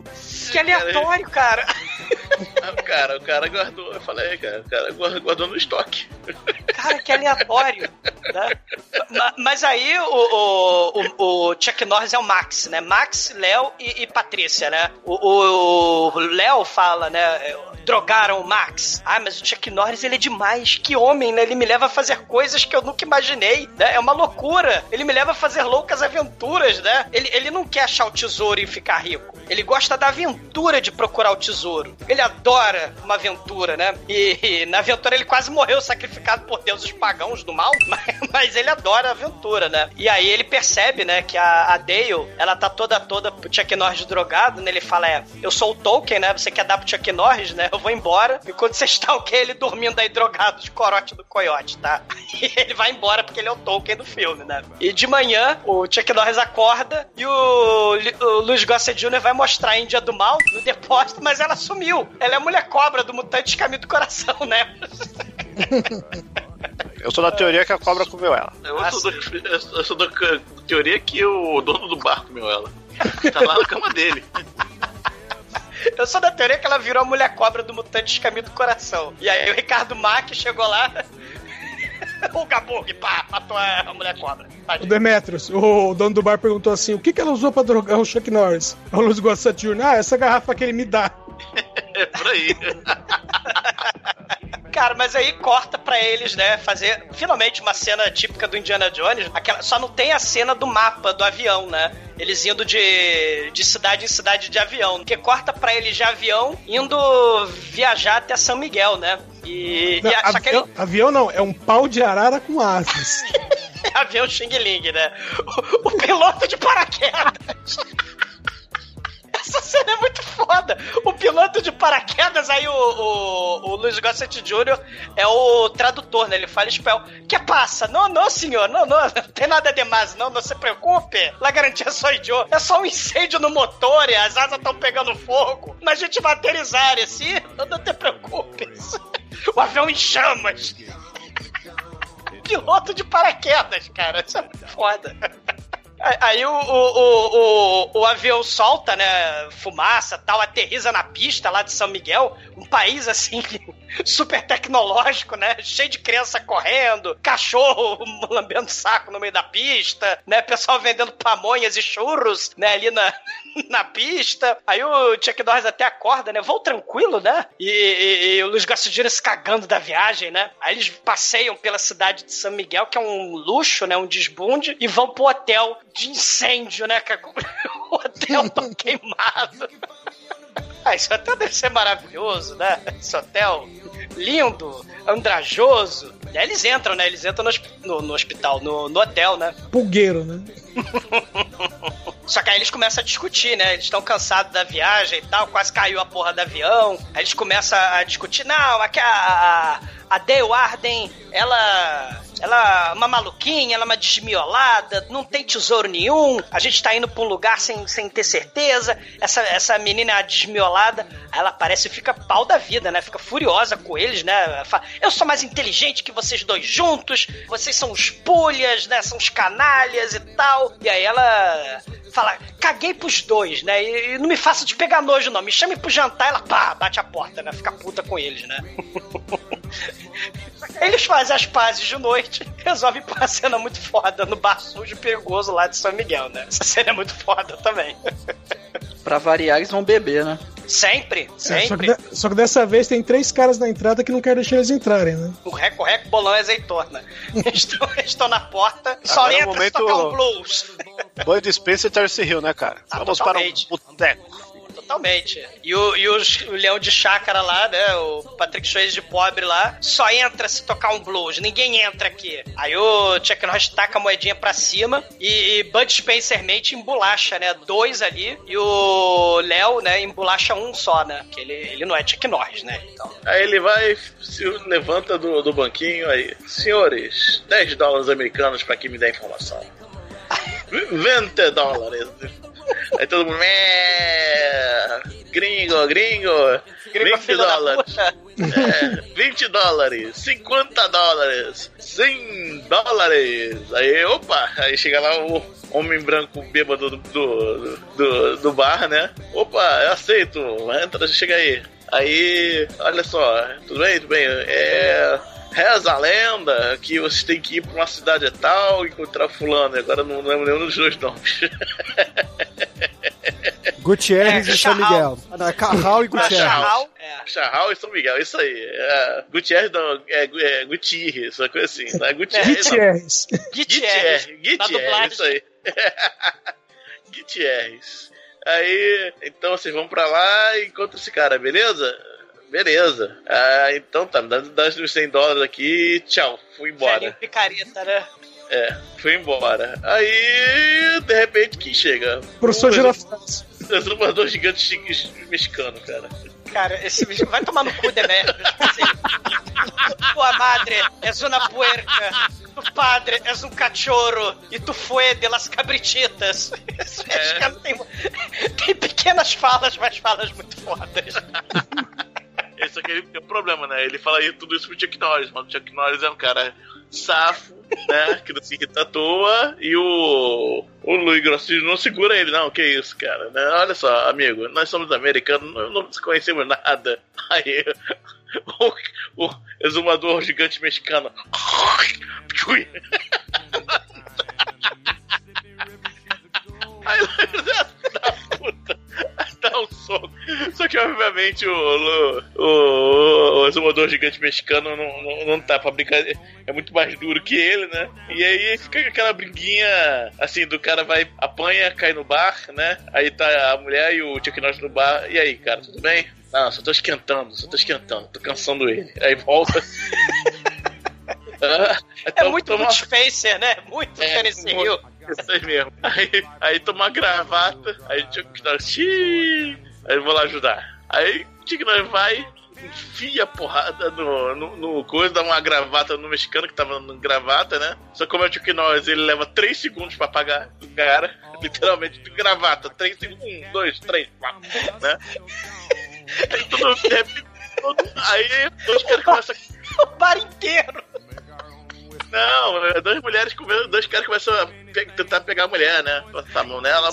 Que aleatório, cara. (laughs) (laughs) Cara, o cara guardou, eu falei, cara, o cara guardou, no estoque. (laughs) Cara, que aleatório. né? Ma- Mas aí o, o, o, Chuck Norris é o Max, né? Max, Léo e, e Patrícia, né? O, Léo fala, né? Drogaram o Max. Ah, mas o Chuck Norris, ele é demais. Que homem, né? Ele me leva a fazer coisas que eu nunca imaginei, né? É uma loucura. Ele me leva a fazer loucas aventuras, né? Ele, ele não quer achar o tesouro e ficar rico. Ele gosta da aventura de procurar o tesouro. Ele adora uma aventura, né? E, e na aventura ele quase morreu sacrificado por deuses pagãos do mal, (laughs) mas, mas ele adora a aventura, né? E aí ele percebe, né, que a, a Dale, ela tá toda toda pro Chuck Norris drogado, né? Ele fala, é, eu sou o Tolkien, né? Você quer dar pro Chuck Norris, né? Eu vou embora. Enquanto você está o quê? Ele dormindo aí drogado de corote do coiote, tá? (laughs) E ele vai embora porque ele é o Tolkien do filme, né? E de manhã, o Chuck Norris acorda e o, o Luiz Gossett Jr. vai mostrar a Índia do Mal no depósito, mas ela sumiu. Ela é a mulher cobra do Mutante Caminho do Coração, né? Eu sou da teoria que a cobra comeu ela. Eu sou, do, eu sou da teoria que o dono do bar comeu ela. Tá lá na cama dele. Eu sou da teoria que ela virou a mulher cobra do Mutante Caminho do Coração. E aí o Ricardo Mack chegou lá. (laughs) o Gabug, pá, matou a mulher cobra. O Demetrius, o dono do bar perguntou assim: o que, que ela usou pra drogar o Chuck Norris? O Luz gosta de Ah, essa garrafa que ele me dá. (laughs) É por aí. (laughs) Cara, mas aí corta pra eles, né, fazer finalmente uma cena típica do Indiana Jones. Aquela, só não tem a cena do mapa do avião, né? Eles indo de, de cidade em cidade de avião. Porque corta pra eles de avião indo viajar até São Miguel, né? E, Não, e a- que ele- avião, avião não, é um pau de arara com asas. é (laughs) avião Xing Ling, né? O, o piloto de paraquedas. (laughs) Essa cena é muito foda. O piloto de paraquedas, aí o, o, o Luiz Gossett Jr. é o tradutor, né? Ele fala espanhol. Que passa? Não, não, senhor. Não, não. Não tem nada demais, não. Não se preocupe. La garantia só idiota. É só um incêndio no motor e as asas estão pegando fogo. Mas a gente vai aterrissar, assim. Não, não te preocupes. (laughs) O avião em chamas. (laughs) Piloto de paraquedas, cara. Isso é foda. (laughs) Aí- o, o, o, o avião solta, né? Fumaça tal, aterriza na pista lá de São Miguel, um país assim, (laughs) super tecnológico, né? Cheio de criança correndo, cachorro (laughs) lambendo saco no meio da pista, né? Pessoal vendendo pamonhas e churros, né? Ali na, (laughs) na pista. Aí o Chuck Norris até acorda, né? Vou tranquilo, né? E, e- e o Luiz Garcia se cagando da viagem, né? Aí eles passeiam pela cidade de São Miguel, que é um luxo, né? Um desbunde, e vão pro hotel de incêndio, né? cara? (laughs) O hotel tão (laughs) queimado. Ah, esse hotel deve ser maravilhoso, né? Esse hotel lindo, andrajoso. E aí eles entram, né? Eles entram no, no- no hospital, no, no hotel, né? Pulgueiro, né? Só que aí eles começam a discutir, né? Eles estão cansados da viagem e tal, quase caiu a porra do avião. Aí eles começam a discutir, não, aqui a, a, Dale Arden, ela. Ela é uma maluquinha, ela é uma desmiolada, não tem tesouro nenhum, a gente tá indo pra um lugar sem, sem ter certeza. Essa, essa menina é desmiolada, ela parece fica pau da vida, né? Fica furiosa com eles, né? Fala, eu sou mais inteligente que vocês dois juntos, vocês são os pulhas, né? São os canalhas e tal. E aí ela fala, caguei pros dois, né? E, e não me faça de pegar nojo, não. Me chame pro jantar, ela pá, bate a porta, né? Fica puta com eles, né? (laughs) Eles fazem as pazes de noite, (laughs) resolvem pôr uma cena muito foda no bar sujo e perigoso lá de São Miguel, né? Essa cena é muito foda também. (laughs) Pra variar, eles vão beber, né? Sempre, É, só, que sempre. de- só que dessa vez tem três caras na entrada que não querem deixar eles entrarem, né? O reco, reco, bolão e azeitona. (laughs) Eles estão, estão na porta, só Agora é o entra se momento- tocar um blues. Bud Spencer e Terce Hill, né, cara? Ah, Vamos totalmente. para um boteco. Totalmente. E o, e os- o leão de chácara lá, né? O Patrick Swayze de pobre lá, só entra se tocar um blues. Ninguém entra aqui. Aí o Chuck Norris taca a moedinha pra cima e, e Bud Spencer mente embolacha, né? Dois ali. E o Léo, né, embolacha um só, né? Que ele, ele não é Chuck Norris, né? Então. Aí ele vai, se levanta do, do banquinho aí. Senhores, 10 dólares americanos pra quem me dá informação. (laughs) 20 dólares. Aí todo mundo. "Mé, Gringo, gringo. Gringo, 20 filho da dólares. É, 20 dólares, 50 dólares, 100 dólares. Aí, opa, aí chega lá o homem branco bêbado do, do, do, do bar, né? Opa, eu aceito, entra, chega aí. Aí, olha só, tudo bem, tudo bem. É. Reza a lenda que vocês têm que ir pra uma cidade tal e encontrar fulano. Agora não lembro nenhum dos dois nomes. (laughs) Gutierrez É, e São. Miguel. Ah, não, é Carral e Gutierrez. Charral, é. Charral e São Miguel, isso aí. É, Gutierrez não, é, é Gutierrez, uma coisa assim. Não é Gutierrez, não. Gutierrez. Gutierrez. Gutierrez, isso aí. (laughs) Gutierrez. Aí, então vocês vão pra lá e encontram esse cara, beleza? Beleza. Ah, então tá, me dá, dá os 100 dólares aqui tchau, fui embora. picareta, né? É, fui embora. Aí, de repente, quem chega? Professor Um Girafales. Exumador gigante mexicano, cara. Cara, esse bicho vai tomar no cu de merda. Tua madre és una puerca, tu padre és um cachorro e tu foi de las cabrititas. Esse mexicano tem, tem pequenas falas, mas falas muito fodas. Esse aqui é o problema, né? Ele fala aí tudo isso pro Chuck Norris, mas o Chuck Norris é um cara safo, né? Que não se irrita à toa, e o. O Luiz Grossinho não segura ele, não. Que isso, cara? Né? Olha só, amigo, nós somos americanos, não, não nos conhecemos nada. Aí. O, o exumador gigante mexicano. Aí da puta, dá um soco. Só que, obviamente, o, o, o, o exumador gigante mexicano não, não, não tá pra brincar. É muito mais duro que ele, né? E aí fica aquela briguinha assim, do cara vai, apanha, cai no bar, né? Aí tá a mulher e o Chuck Norris no bar. E aí, cara, tudo bem? Não, só tô esquentando, só tô esquentando, tô cansando ele. Aí volta. (laughs) ah, é muito toma... Spacer, né? Muito é, Hill. Isso aí mesmo. Aí, aí toma uma gravata, aí o Chuck Norris, aí eu vou lá ajudar. Aí o Chuck Norris vai, enfia a porrada no, no, no, coisa, dá uma gravata no mexicano que tava no gravata, né? Só que como é o Chuck Norris, ele leva 3 segundos pra pagar o cara, (laughs) literalmente, gravata. 3 segundos, 1, 2, 3, 4, né? (laughs) Aí tudo, aí os caras começam o bar inteiro. Não, é duas mulheres comendo, dois caras começam a pe tentar pegar a mulher, né? Passar a mão nela,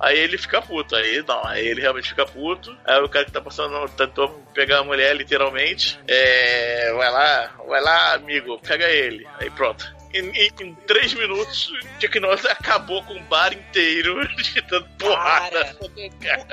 aí ele fica puto. Aí não, aí ele realmente fica puto. Aí o cara que tá passando tentou pegar a mulher, literalmente. É. Vai lá, vai lá, amigo, pega ele. Aí pronto em, em, três minutos, Jack Norris acabou com o bar inteiro (laughs) de dando porrada. Cara,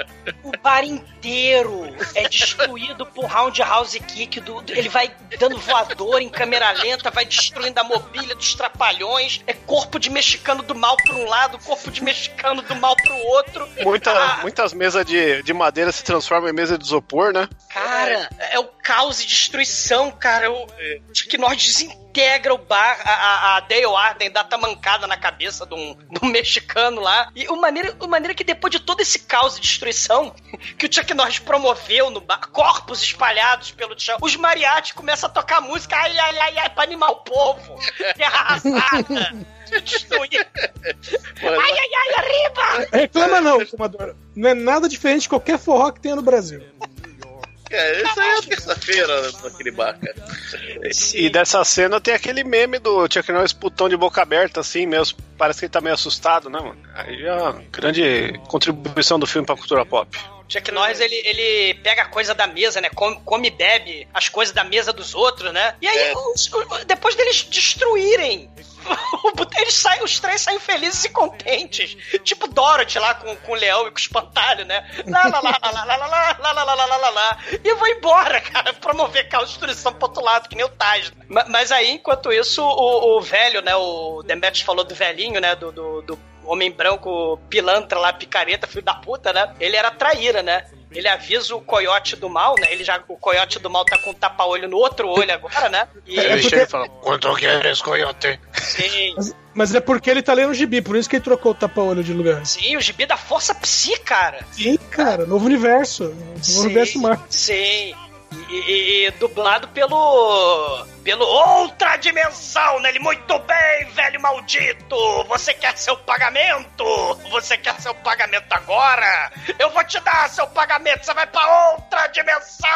o, o, bar inteiro é destruído por roundhouse kick. Do, do, ele vai dando voador em câmera lenta, vai destruindo a mobília dos trapalhões. É corpo de mexicano do mal para um lado, corpo de mexicano do mal para o outro. Muita, ah, muitas mesas de, de madeira se transformam em mesa de isopor, né? Cara, é o caos e destruição, cara. O Jack Norris desintegra o bar. A, a, a Dale Arden dá mancada na cabeça de um, de um (laughs) mexicano lá. E o maneira, o maneira que depois de todo esse caos e destruição (laughs) que o Chuck Norris promoveu no bar, corpos espalhados pelo chão, os mariachis começam a tocar música ai, ai, ai, ai, pra animar o povo. (laughs) Terra arrasada. Destruir. Ai, ai, ai, arriba! Reclama não, fumador. Não é nada diferente de qualquer forró que tenha no Brasil. É, isso aí é terça-feira naquele bar, cara. E dessa cena tem aquele meme do Chuck Norris putão de boca aberta, assim, meio, parece que ele tá meio assustado, né, mano? Aí é uma grande contribuição do filme pra cultura pop. Chuck Norris, ele, ele pega a coisa da mesa, né? Come, come e bebe as coisas da mesa dos outros, né? E aí, é. os, depois deles destruírem eles saem, os três saem felizes e contentes. Tipo Dorothy lá com, com o leão e com o espantalho, né? Lá, lá, lá, lá, lá, lá, lá, lá, lá, lá, lá, lá, lá, lá. E vou embora, cara, promover caos de destruição pro outro lado, que nem o Taj. Mas aí, enquanto isso, o, o velho, né? O Demetrius falou do velhinho, né? Do, do, do homem branco pilantra lá, picareta, filho da puta, né? Ele era traíra, né? Ele avisa o coiote do mal, né? Ele já, o coiote do mal tá com um tapa-olho no outro olho agora, né? E ele porque... chega e fala: Quanto queres, coiote? Sim. Mas, mas, é porque ele tá lendo o gibi, por isso que ele trocou o tapa-olho de lugar. Sim, o gibi da Força Psi, cara. Sim, cara, novo universo. Novo sim, universo Marvel. Sim. E, e, e, dublado pelo. pelo Outra Dimensão, né? Muito bem, velho maldito! Você quer seu pagamento? Você quer seu pagamento agora? Eu vou te dar seu pagamento, você vai pra outra dimensão!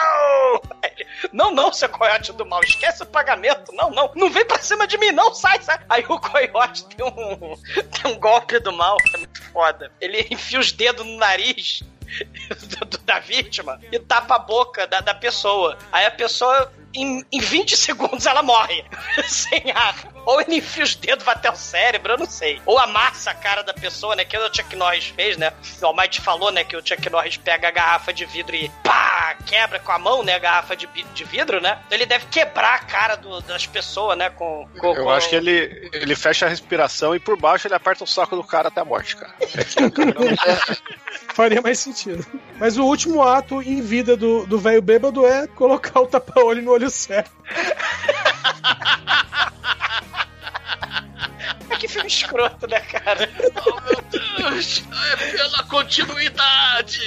(laughs) Ele, não, não, seu coiote do mal, esquece o pagamento, não, não, não vem pra cima de mim, não, sai, sai! Aí o coiote tem um, (laughs) tem um golpe do mal, é muito foda. Ele enfia os dedos no nariz (laughs) da vítima e tapa a boca da, da pessoa. Aí a pessoa em, em 20 segundos ela morre. (laughs) Sem ar. Ou ele enfia os dedos, vai até o cérebro, eu não sei. Ou amassa a cara da pessoa, né? Que o Chuck Norris fez, né? O Almighty falou, né? Que o Chuck Norris pega a garrafa de vidro e pá! Quebra com a mão, né? A garrafa de, de vidro, né? Então ele deve quebrar a cara do, das pessoas, né? Com, com eu com... acho que ele, ele fecha a respiração e por baixo ele aperta o saco do cara até a morte, cara. (laughs) Faria mais sentido. Mas o último ato em vida do velho bêbado é colocar o tapa-olho no olho certo. (laughs) que filme escroto, né, cara? Oh, meu Deus! É pela continuidade!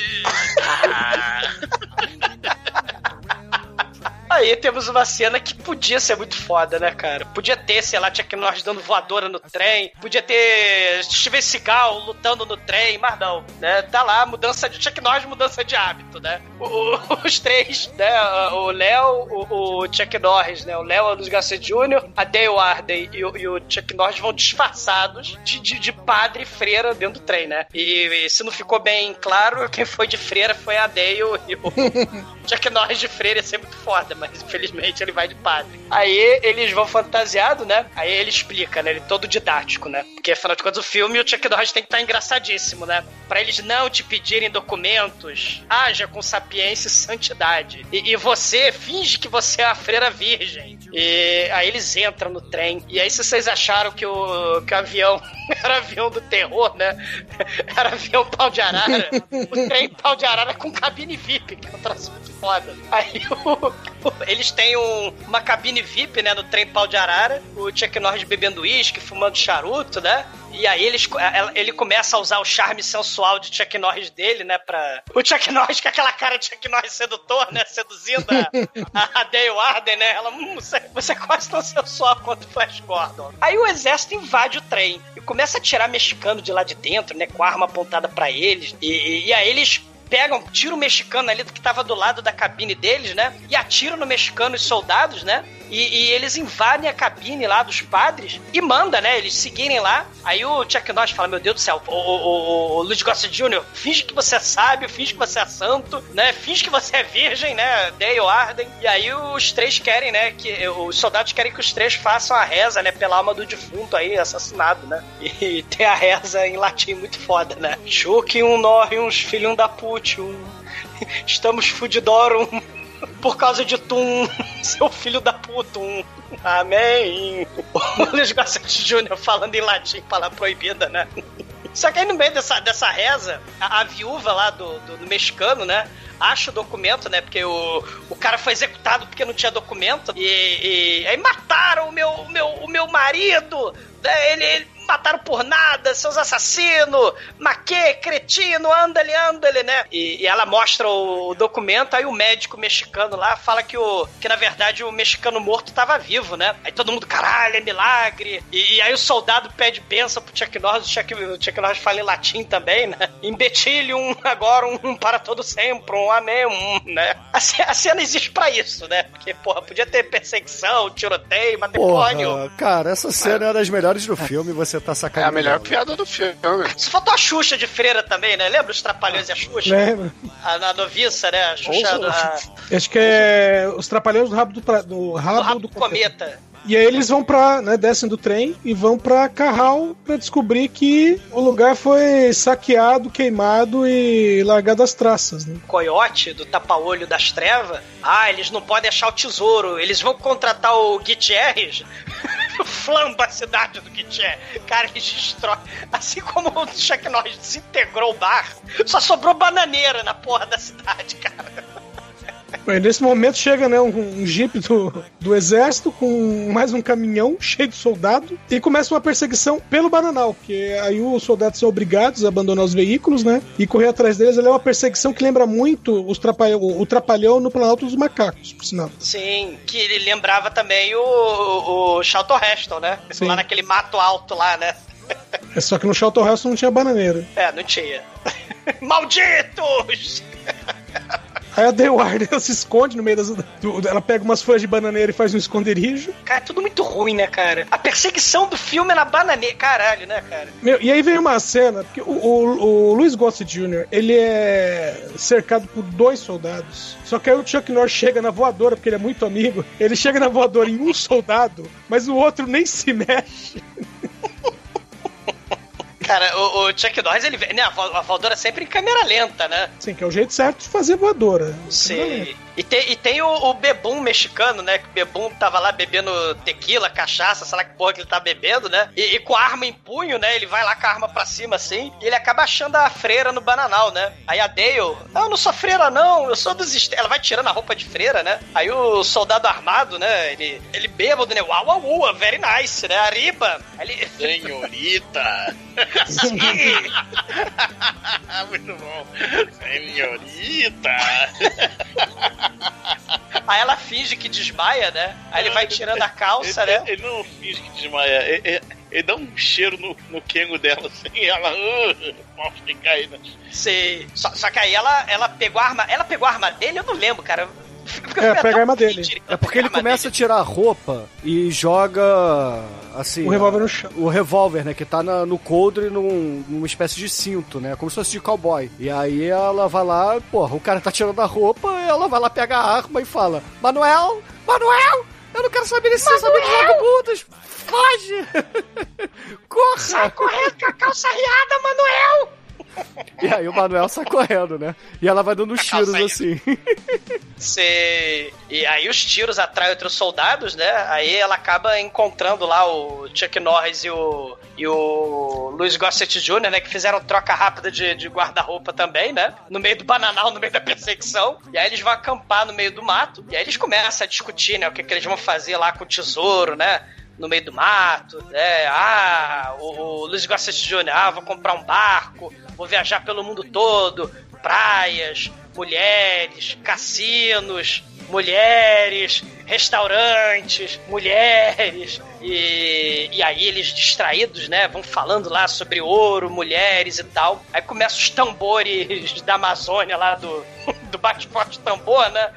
(laughs) Aí temos uma cena que podia ser muito foda, né, cara? Podia ter, sei lá, Chuck Norris dando voadora no trem, podia ter Steven Seagal lutando no trem, mas não, né? Tá lá, mudança de Chuck Norris, mudança de hábito, né? O, (laughs) os três, né? O Léo, o, o, Chuck Norris, né? O Léo o Luiz Garcia Jr., a Dale Arden e, e, o Chuck Norris vão disfarçados de, de, de, padre e freira dentro do trem, né? E, e, se não ficou bem claro, quem foi de freira foi a Dale e o (laughs) Chuck Norris de freira ia ser muito foda, mas infelizmente ele vai de padre. Aí eles vão fantasiado, né? Aí ele explica, né? Ele todo didático, né? Porque afinal de contas, o filme o Chuck Norris tem que estar engraçadíssimo, né? Pra eles não te pedirem documentos, haja com sapiência e santidade. E, e você finge que você é a freira virgem. E aí eles entram no trem. E aí, se vocês acharam que o, que o avião (laughs) era avião do terror, né? (laughs) Era avião pau de arara. o trem pau de arara com cabine VIP, que é um troço muito foda. Aí o, eles têm um, uma cabine VIP, né, no trem pau de arara. O Chuck Norris bebendo uísque, fumando charuto, né? E aí eles, ele começa a usar o charme sensual de Chuck Norris dele, né? Pra... O Chuck Norris com aquela cara de Chuck Norris sedutor, né? Seduzindo a, a Dale Arden, né? Ela, hum, você, você é quase tão sensual quanto o Flash Gordon. Aí o exército invade o trem e começa a tirar mexicano de lá de dentro, né? Com a arma apontada para eles. E, e, e aí eles pegam, tiram o mexicano ali que tava do lado da cabine deles, né? E atiram no mexicano os soldados, né? E, e, eles invadem a cabine lá dos padres e manda, né? Eles seguirem lá. Aí o Chuck Norris fala: Meu Deus do céu, o, o, o Luiz Gossett Jr., finge que você é sábio, finge que você é santo, né? Finge que você é virgem, né? Dale Arden. E aí os três querem, né? Que os soldados querem que os três façam a reza, né? Pela alma do defunto aí, assassinado, né? (laughs) E tem a reza em latim muito foda, né? Chuck um norre uns filhos da put, um. (laughs) Estamos fudidorum (laughs) por causa de Tum, (laughs) seu filho da puta. Amém. O Luiz Gossett Jr. falando em latim, palavra proibida, né? Só que aí no meio dessa, dessa reza, a, a viúva lá do, do, do, mexicano, né? Acha o documento, né? Porque o, o cara foi executado porque não tinha documento. E, e aí mataram o meu, o meu, o meu marido. Né? Ele, ele mataram por nada, seus assassinos, maquê, cretino, anda-lhe, anda-lhe, né? E, e, ela mostra o documento, aí o médico mexicano lá fala que, o, que na verdade o mexicano morto tava vivo, né? Aí todo mundo, caralho, é milagre. E, e aí o soldado pede benção pro Chuck Norris, o Chuck, o Chuck Norris fala em latim também, né? Imbetilhum, agora um para todo sempre, um amém, um, né? A, a cena existe pra isso, né? Porque, porra, podia ter perseguição, tiroteio, matrimônio. Cara, essa cena é das melhores do filme, você tá sacaneando. É a melhor piada do filme. Se faltou a Xuxa de freira também, né? Lembra os Trapalhões e a Xuxa? Lembra. A, a noviça, né? A Xuxa. A... Acho que é os Trapalhões do rabo do, pra... do rabo, do, rabo do cometa. cometa. E aí eles vão pra, né, descem do trem e vão pra Carral pra descobrir que o lugar foi saqueado, queimado e largado às traças, né? Coiote do tapa-olho das trevas. Ah, eles não podem achar o tesouro. Eles vão contratar o Gutierrez. Flamba a cidade do Gutierrez. Cara, eles destroem. Assim como o Chuck Norris desintegrou o bar, só sobrou bananeira na porra da cidade, cara. Bem, nesse momento chega né, um, um jeep do, do exército com mais um caminhão cheio de soldado e começa uma perseguição pelo Bananal, porque aí os soldados são obrigados a abandonar os veículos, né? E correr atrás deles. é uma perseguição que lembra muito os trapalhão, o Trapalhão no Planalto dos Macacos, por sinal. Sim, que ele lembrava também o, o, o Charlton Heston, né? Sim. Lá naquele mato alto lá, né? É só que no Charlton Heston não tinha bananeira. É, não tinha. (laughs) Malditos! (laughs) Aí a The Warden (laughs) se esconde no meio das. Do, ela pega umas folhas de bananeira e faz um esconderijo. Cara, é tudo muito ruim, né, cara? A perseguição do filme é na bananeira. Caralho, né, cara? Meu, e aí vem uma cena, porque o, o, o Luiz Gossett Jr., ele é cercado por dois soldados. Só que aí o Chuck Norris chega na voadora, porque ele é muito amigo. Ele chega na voadora em um soldado, mas o outro nem se mexe. (laughs) Cara, o, o Chuck Norris, ele né, a voadora sempre em câmera lenta, né? Sim, que é o jeito certo de fazer voadora. Sim. E tem, e tem o, o Bebum mexicano, né? Que o Bebum tava lá bebendo tequila, cachaça, sei lá que porra que ele tá bebendo, né? E, e, com a arma em punho, né? Ele vai lá com a arma pra cima assim, e ele acaba achando a freira no bananal, né? Aí a Dale, ah, eu não sou freira, não, eu sou dos. Ela vai tirando a roupa de freira, né? Aí o soldado armado, né? Ele, ele bêbado, né? Uau, uau, uau, very nice, né? Arriba. Ele... (laughs) Senhorita! (laughs) Muito bom. Senhorita! (laughs) Aí ela finge que desmaia, né? Aí ele vai tirando a calça, ele, né? Ele não finge que desmaia. Ele, ele, dá um cheiro no, no quengo dela, assim, e ela. Uh, morre de cair. Sim. Só, só que aí ela, ela pegou a arma. Ela pegou a arma dele, eu não lembro, cara. É, pega a arma dele. É porque ele começa dele. a tirar a roupa e joga assim. O revólver no chão. O revólver, né? Que tá na, no coldre num, numa espécie de cinto, né? Como se fosse de cowboy. E aí ela vai lá, porra, o cara tá tirando a roupa, ela vai lá, pega a arma e fala: Manuel, Manuel! Eu não quero saber desse saber de vagabundos! foge! (laughs) Corra! Sai correndo com a calça riada, Manuel! E aí o Manuel sai correndo, né? E ela vai dando uns tiros assim. Cê... E aí os tiros atraem outros soldados, né? Aí ela acaba encontrando lá o Chuck Norris e o, e o Luiz Gossett Jr., né? Que fizeram troca rápida de, de guarda-roupa também, né? No meio do bananal, no meio da perseguição. E aí eles vão acampar no meio do mato. E aí eles começam a discutir, né? O que, que eles vão fazer lá com o tesouro, né? No meio do mato, né? Ah, o, o Luiz Gossett Jr., ah, vou comprar um barco, vou viajar pelo mundo todo, praias, mulheres, cassinos, mulheres, restaurantes, mulheres. E, e aí eles distraídos, né, vão falando lá sobre ouro, mulheres e tal. Aí começam os tambores (laughs) da Amazônia lá do, (laughs) do bate-forte tambor, né?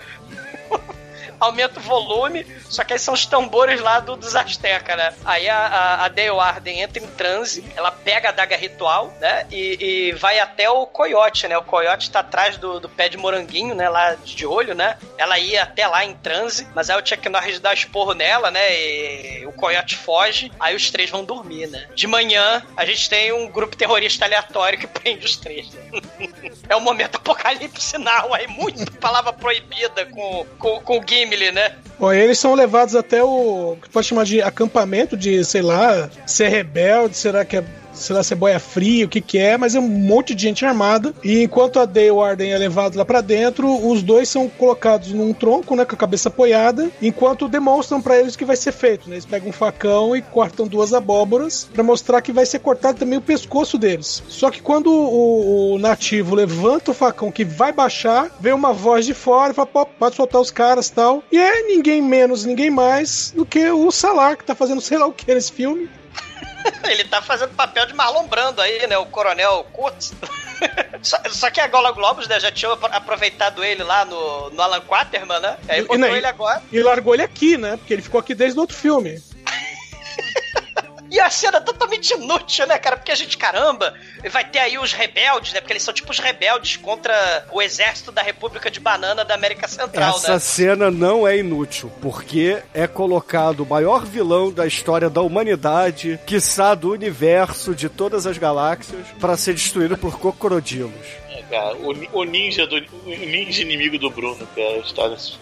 (laughs) aumenta o volume, só que aí são os tambores lá do, dos Azteca, né? Aí a, a, a Dale Arden entra em transe, ela pega a daga ritual, né? E, e vai até o coiote, né? O coiote tá atrás do, do pé de moranguinho, né? Lá de olho, né? Ela ia até lá em transe, mas aí o Chuck Norris dá esporro nela, né? E o coiote foge, aí os três vão dormir, né? De manhã, a gente tem um grupo terrorista aleatório que (laughs) prende os três. Né? (laughs) é um momento apocalipse sinal aí, muito palavra proibida com, com, com o Gimli Gimli, né? Bom, eles são levados até o. que pode chamar de acampamento de, sei lá, ser rebelde, será que é sei lá se é boia fria, o que que é, mas é um monte de gente armada. E enquanto a Dale Arden é levado lá para dentro, os dois são colocados num tronco, né, com a cabeça apoiada, enquanto demonstram para eles o que vai ser feito. Né? Eles pegam um facão e cortam duas abóboras para mostrar que vai ser cortado também o pescoço deles. Só que quando o, o nativo levanta o facão que vai baixar, vem uma voz de fora e fala: pode soltar os caras tal. E é ninguém menos, ninguém mais do que o Salar, que tá fazendo sei lá o que nesse filme. (laughs) Ele tá fazendo papel de Marlon Brando aí, né? O Coronel Kurtz. (laughs) Só, só, que a Gola Globos né, já tinha aproveitado ele lá no, no Alan Quaterman, né? Aí botou e, ele agora. E largou ele aqui, né? Porque ele ficou aqui desde o outro filme. E a cena é totalmente inútil, né, cara? Porque a gente, caramba, vai ter aí os rebeldes, né? Porque eles são tipo os rebeldes contra o exército da República de Banana da América Central, Essa né? cena não é inútil, porque é colocado o maior vilão da história da humanidade, quiçá do universo, de todas as galáxias, para ser destruído por crocodilos cara. O, o ninja do o ninja inimigo do Bruno, cara, está nesse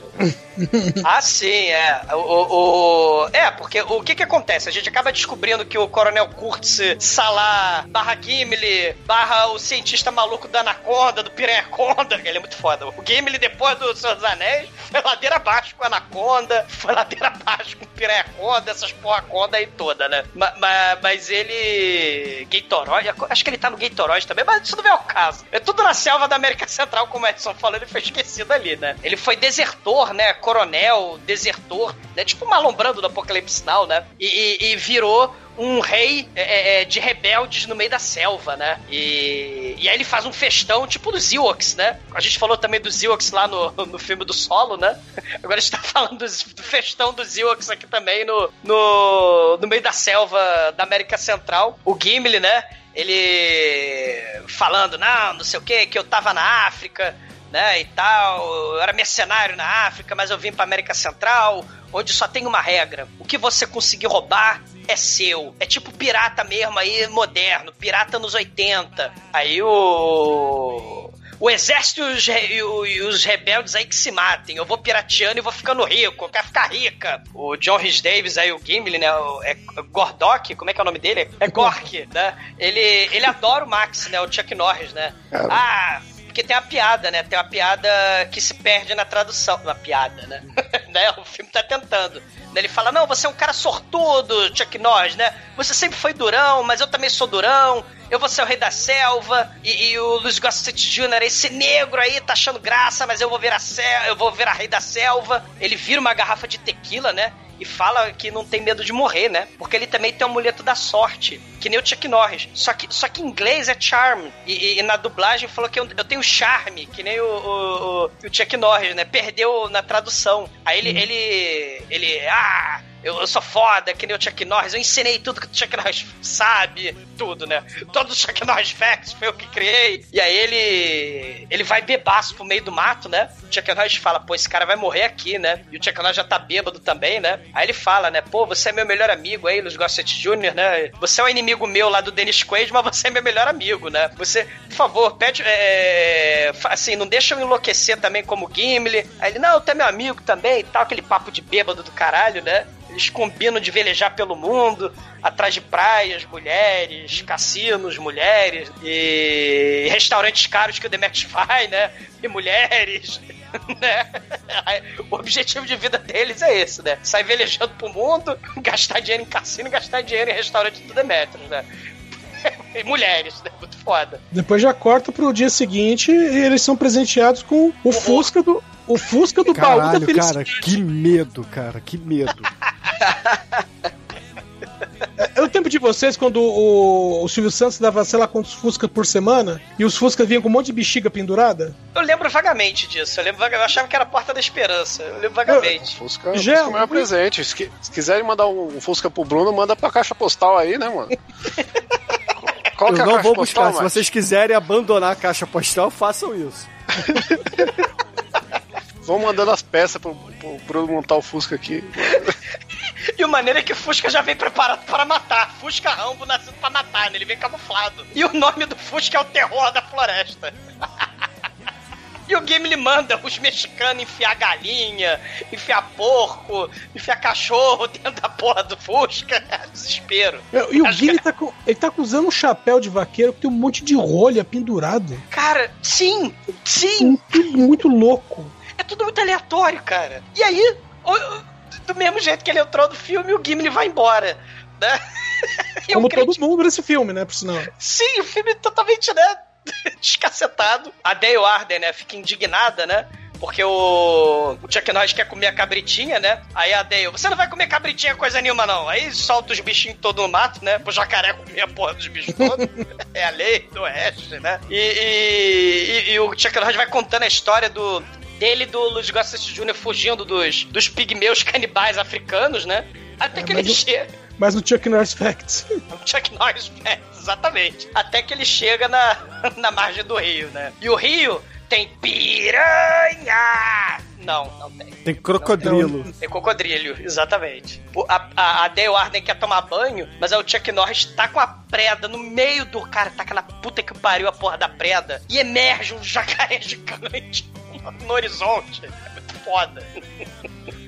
ah, sim, é. O, o, é, porque o que que acontece? A gente acaba descobrindo que o Coronel Kurtz, Salah, barra Gimli, barra o cientista maluco da Anaconda, do Piranhaconda, (laughs) ele é muito foda. O Gimli, depois do Senhor dos Anéis, foi ladeira abaixo com a Anaconda, foi ladeira abaixo com o Piranhaconda, essas porra conda aí toda, né? Mas, mas, mas ele... Gatorade, acho que ele tá no Gatorade também, mas isso não é o caso. É tudo na selva da América Central, como o Edson falou, ele foi esquecido ali, né? Ele foi desertor, né? Coronel, desertor, né? Tipo malombrando do Apocalipse Now, né? E, e, e virou um rei é, é, é, de rebeldes no meio da selva, né? E, e aí ele faz um festão tipo dos Ewoks, né? A gente falou também dos Ewoks lá no, (laughs) no filme do Solo, né? (laughs) Agora a gente tá falando do festão dos Ewoks aqui também no, no, no meio da selva da América Central. O Gimli, né? ele falando, não, não sei o que, que eu tava na África, né, e tal, eu era mercenário na África, mas eu vim pra América Central, onde só tem uma regra: o que você conseguir roubar é seu. É tipo pirata mesmo aí, moderno, pirata nos 80. Aí o o exército e os, e os, rebeldes aí que se matem. Eu vou pirateando e vou ficando rico. Eu quero ficar rica. O John Rhys Davis aí, o Gimli, né? O, é Gordok, como é que é o nome dele? É Gork, né? Ele, ele adora o Max, né? O Chuck Norris, né? Ah, porque tem a piada, né? Tem uma piada que se perde na tradução. Uma piada, né? (laughs) né? O filme tá tentando. Ele fala: Não, você é um cara sortudo, Chuck Norris, né? Você sempre foi durão, mas eu também sou durão eu vou ser o rei da selva, e, e o Luiz Gossett Jr., esse negro aí, tá achando graça, mas eu vou virar eu vou rei da selva. Ele vira uma garrafa de tequila, né? E fala que não tem medo de morrer, né? Porque ele também tem o amuleto da sorte, que nem o Chuck Norris. Só que, só que em inglês é charm. E, e, e na dublagem falou que eu, eu, tenho charme, que nem o, o, o, Chuck Norris, né? Perdeu na tradução. Aí ele, hum. ele, ele, ah, Eu, eu sou foda, que nem o Chuck Norris, eu ensinei tudo que o Chuck Norris sabe, tudo, né? Todos os Chuck Norris Facts foi eu que criei. E aí ele. Ele vai bebaço pro meio do mato, né? O Chuck Norris fala, pô, esse cara vai morrer aqui, né? E o Chuck Norris já tá bêbado também, né? Aí ele fala, né? Pô, você é meu melhor amigo aí, Luiz Gossett Jr., né? Você é um inimigo meu lá do Dennis Quaid, mas você é meu melhor amigo, né? Você, por favor, pede. É, assim, não deixa eu enlouquecer também como Gimli. Aí ele, não, tu é meu amigo também e tal, aquele papo de bêbado do caralho, né? Eles combinam de velejar pelo mundo, atrás de praias, mulheres, cassinos, mulheres, e restaurantes caros que o Demetrius vai, né? E mulheres. (laughs) Né? O objetivo de vida deles é esse, né? Sair velejando pro mundo, (laughs) gastar dinheiro em cassino gastar dinheiro em restaurante do Demetrius, né? E mulheres, né? Muito foda. Depois já corta pro dia seguinte e eles são presenteados com o Fusca do. O Fusca do baú da Caralho, felicidade. cara, que medo, cara, que medo. É o tempo de vocês quando o, o Silvio Santos dava, sei lá, quantos Fusca por semana e os Fusca vinham com um monte de bexiga pendurada? Eu lembro vagamente disso. Eu, lembro eu achava que era a Porta da Esperança. Eu lembro vagamente. Fusca, Já- Fusca é o meu presente. Se, se quiserem mandar um Fusca pro Bruno, manda pra caixa postal aí, né, mano? (laughs) Qual Eu que é a não caixa vou postal, buscar. Se Mate? vocês quiserem abandonar a caixa postal, façam isso. (laughs) Vão mandando as peças pro, pro Bruno montar o Fusca aqui. (laughs) E o maneiro é que o Fusca já vem preparado para matar. Fusca Rambo nascido para matar, né? Ele vem camuflado. E o nome do Fusca é o Terror da Floresta. (laughs) E o game ele manda os mexicanos enfiar galinha, enfiar porco, enfiar cachorro (laughs) dentro da porra do Fusca. (laughs) Desespero. Meu, E o Guilherme que- tá, com, ele tá usando um chapéu de vaqueiro que tem um monte de rolha pendurado. Cara, sim, sim. Muito, muito louco. É tudo muito aleatório, cara. E aí, do mesmo jeito que ele entrou no filme, o Gimli vai embora. Né? (laughs) Como todo mundo nesse filme, né? Por sinal. Sim, o filme totalmente, né? (laughs) Descacetado. A Dale Arden, né? Fica indignada, né? Porque o, o Chuck Norris quer comer a cabritinha, né? Aí a Dale, você não vai comer cabritinha coisa nenhuma, não. Aí solta os bichinhos todo no mato, né? Pro jacaré comer a porra dos bichos todos. (laughs) é a lei do oeste, né? E, e, e- e o Chuck Norris vai contando a história do dele e do Luiz Gossett Jr. fugindo dos, dos pigmeus canibais africanos, né? Até que mas ele chega... Mas no Chuck Norris Facts. (laughs) O Chuck Norris é, exatamente. Até que ele chega na, (laughs) na margem do rio, né? E o rio tem piranha! Não, não tem. Tem crocodilo. Tem cocodrilho, exatamente. O- A, a, a Dale Arden quer tomar banho, mas aí o Chuck Norris tá com a preda no meio do cara, tá na puta que pariu a porra da preda, e emerge um jacaré (laughs) gigante no horizonte. É muito foda.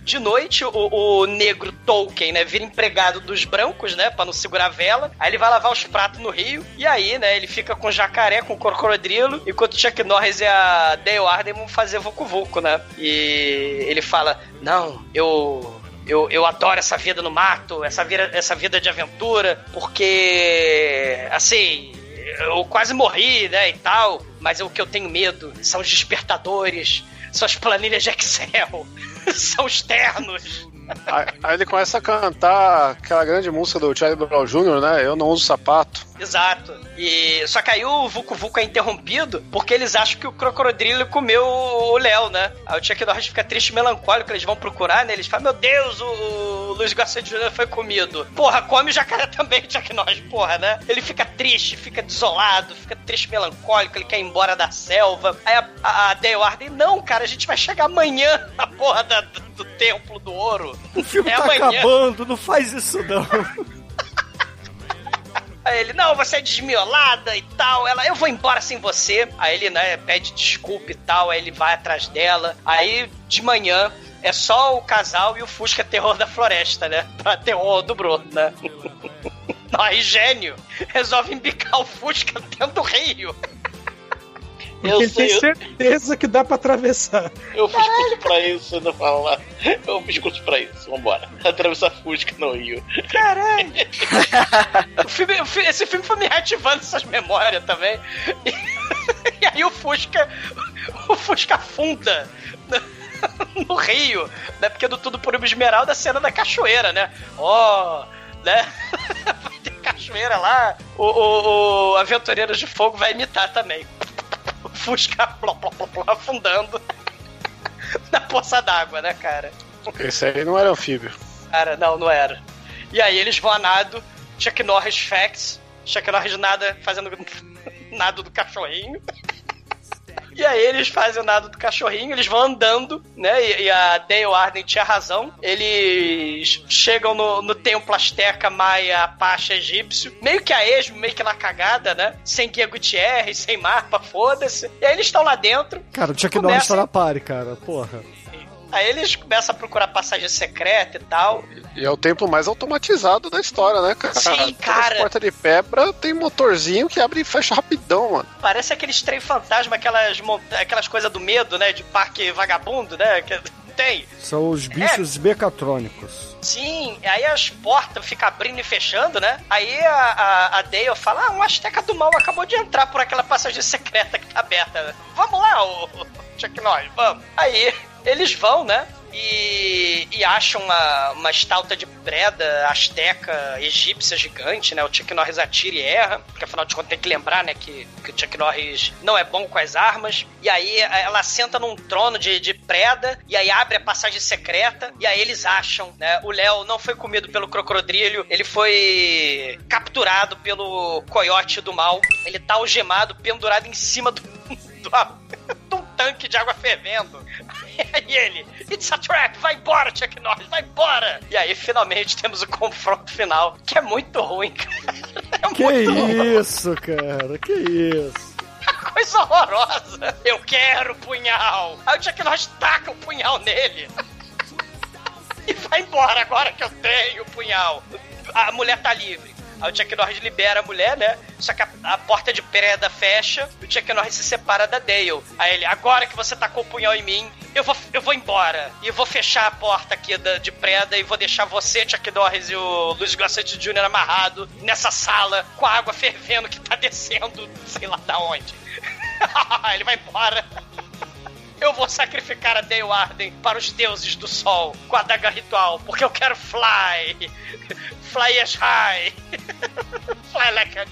De noite, o, o negro Tolkien, né, vira empregado dos brancos, né, pra não segurar a vela. Aí ele vai lavar os pratos no rio. E aí, né, ele fica com o jacaré, com o crocodilo. Enquanto Chuck Norris e a Dale Arden vão fazer Vucu Vucu, né? E ele fala: Não, eu. Eu, eu adoro essa vida no mato, essa vida, essa vida de aventura, porque. Assim. Eu quase morri, né, e tal, mas o que eu tenho medo são os despertadores, são as planilhas de Excel, (laughs) são os ternos. Aí, ele começa a cantar aquela grande música do Charlie Brown Jr., né? Eu não uso sapato. Exato. E só que aí o Vucu Vucu é interrompido porque eles acham que o crocodilo comeu o Léo, né? Aí o Chuck Norris fica triste e melancólico, eles vão procurar, né? Eles falam, meu Deus, o, o Luiz Garcia Jr. foi comido. Porra, come o jacaré também, (laughs) Chuck Norris, porra, né? Ele fica triste, fica desolado, fica triste e melancólico, ele quer ir embora da selva. Aí a, a, a Dale Arden, não, cara, a gente vai chegar amanhã na porra da- do, do Templo do Ouro. O filme É tá amanhã. acabando, não faz isso não. Aí ele, não, você é desmiolada e tal. Ela, eu vou embora sem você. Aí ele, né, pede desculpa e tal. Aí ele vai atrás dela. Aí, de manhã, é só o casal e o Fusca Terror da Floresta, né? (laughs) Pra terror do Bruno, né? (laughs) Aí, gênio, resolve embicar o Fusca dentro do rio. Porque ele tem certeza que dá pra atravessar. Eu fiz curso pra isso, eu não falo lá. Eu fiz curso pra isso, vambora. Atravessar Fusca no Rio. Caralho! (laughs) O filme- esse filme foi me reativando essas memórias também. E, (laughs) e aí o Fusca. O Fusca afunda (laughs) no, rio, né? Porque do Tudo por uma Esmeralda a cena da cachoeira, né? Ó, né? Vai ter cachoeira lá. O, o, o Aventureiros de Fogo vai imitar também. Fusca pló, pló, pló, afundando (laughs) na poça d'água, né, cara? Esse aí não era anfíbio. Cara, não, não era. E aí eles vão a nado, Chuck Norris facts, Chuck Norris nada, fazendo (laughs) nado do cachorrinho. E aí eles fazem o nado do cachorrinho, eles vão andando, né? E, e a Dale Arden tinha razão. Eles chegam no, no templo Azteca, Maia, Apache, egípcio, meio que a esmo, meio que na cagada, né? Sem Guia Gutierrez, sem mapa, foda-se. E aí eles estão lá dentro. Cara, o Chuck Norris tá na pare, cara, porra. Aí eles começam a procurar passagem secreta e tal. E é o tempo mais automatizado da história, né, cara? Sim, cara. Porta de pedra tem motorzinho que abre e fecha rapidão, mano. Parece aqueles trem fantasma, aquelas, aquelas coisas do medo, né? De parque vagabundo, né? Que tem. São os bichos é. mecatrônicos. Sim, aí as portas ficam abrindo e fechando, né? Aí a, a, a Dale fala: Ah, um Azteca do Mal acabou de entrar por aquela passagem secreta que tá aberta. Vamos lá, o Chuck Norris, vamos. Aí eles vão, né? E, e acham uma, uma estalta de preda asteca egípcia gigante, né? O Chuck Norris atira e erra, porque afinal de contas tem que lembrar, né, que, que o Chuck Norris não é bom com as armas. E aí ela senta num trono de, de preda, e aí abre a passagem secreta, e aí eles acham, né? O Léo não foi comido pelo crocodrilho, ele foi capturado pelo coiote do mal. Ele tá algemado, pendurado em cima do, (laughs) do, do tanque de água fervendo. (laughs) E ele, it's a trap, vai embora, Chuck Norris, vai embora! E aí, finalmente, temos o confronto final, que é muito ruim, cara. (laughs) É que muito isso, ruim. cara, que isso. (laughs) Coisa horrorosa. Eu quero punhal. Aí o Chuck Norris taca o punhal nele. E vai embora agora que eu tenho o punhal. A mulher tá livre. Aí o Chuck Norris libera a mulher, né? Só que a, a porta de preda fecha e o Chuck Norris se separa da Dale. Aí ele, agora que você tacou o punhal em mim, eu vou, eu vou embora. E vou fechar a porta aqui da, de preda e vou deixar você, Chuck Norris e o Luiz Glassante Jr. amarrado nessa sala com a água fervendo que tá descendo, sei lá da onde. (laughs) ele vai embora. Eu vou sacrificar a Dale para os deuses do sol com a daga ritual, porque eu quero fly. (laughs) Fly as high. (laughs) fly like an.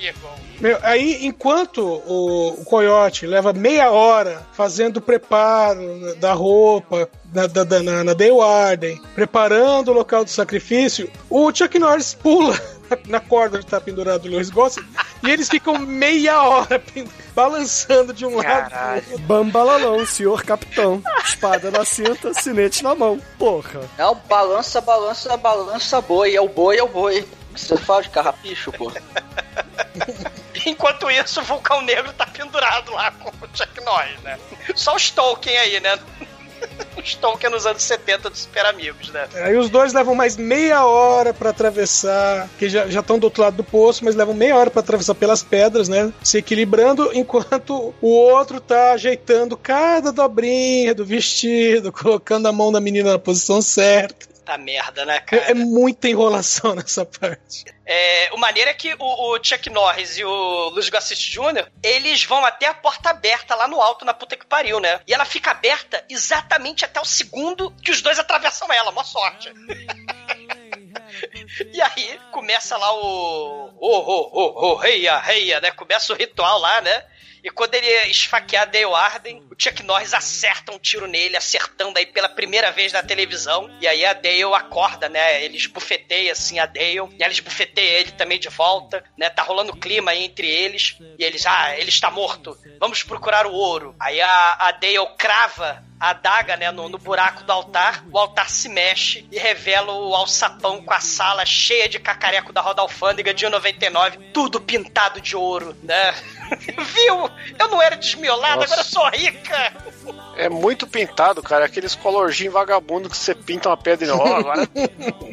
Meu, aí, enquanto o, o Coyote leva meia hora fazendo o preparo da roupa, na, na, na, na Dale Arden, preparando o local do sacrifício, o Chuck Norris pula (laughs) na corda onde tá pendurado o Lewis Gossett e eles ficam meia hora balançando de um lado pro Bambalalão, senhor capitão. Espada na cinta, sinete na mão. Porra. Não, balança, balança, balança boi. É o boi, é o boi. Você fala de carrapicho, pô. (laughs) Enquanto isso, o Vulcão Negro tá pendurado lá com o Chuck Norris, né? Só os Tolkien aí, né? Os Tolkien nos anos 70 dos Super Amigos, né? Aí os dois levam mais meia hora para atravessar, que já estão do outro lado do poço, mas levam meia hora para atravessar pelas pedras, né? Se equilibrando, (laughs) enquanto o outro tá ajeitando cada dobrinha do vestido, (laughs) colocando a mão da menina na posição certa. Tá merda, né, cara? É, é muita enrolação nessa parte. É, o maneiro é que o, o, Chuck Norris e o Luiz Gossett Jr., eles vão até a porta aberta lá no alto, na puta que pariu, né? E ela fica aberta exatamente até o segundo que os dois atravessam ela. Mó sorte. E aí começa lá o. O, o, o, o, reia, reia, né? Começa o ritual lá, né? E quando ele ia esfaquear Dale Arden, o Chuck Norris acerta um tiro nele, acertando aí pela primeira vez na televisão. E aí a Dale acorda, né? Ele esbufeteia assim a Dale. E ela esbufeteia ele também de volta, né? Tá rolando clima aí entre eles. E eles, ah, ele está morto. Vamos procurar o ouro. Aí a, a Dale crava a adaga, né, no, no, buraco do altar, o altar se mexe e revela o alçapão com a sala cheia de cacareco da Roda Alfândega de 99, tudo pintado de ouro, né? (laughs) Viu? Eu não era desmiolada, agora eu sou rica! É muito pintado, cara. Aqueles colorzinhos vagabundo que você pinta uma pedra e ó, (laughs) agora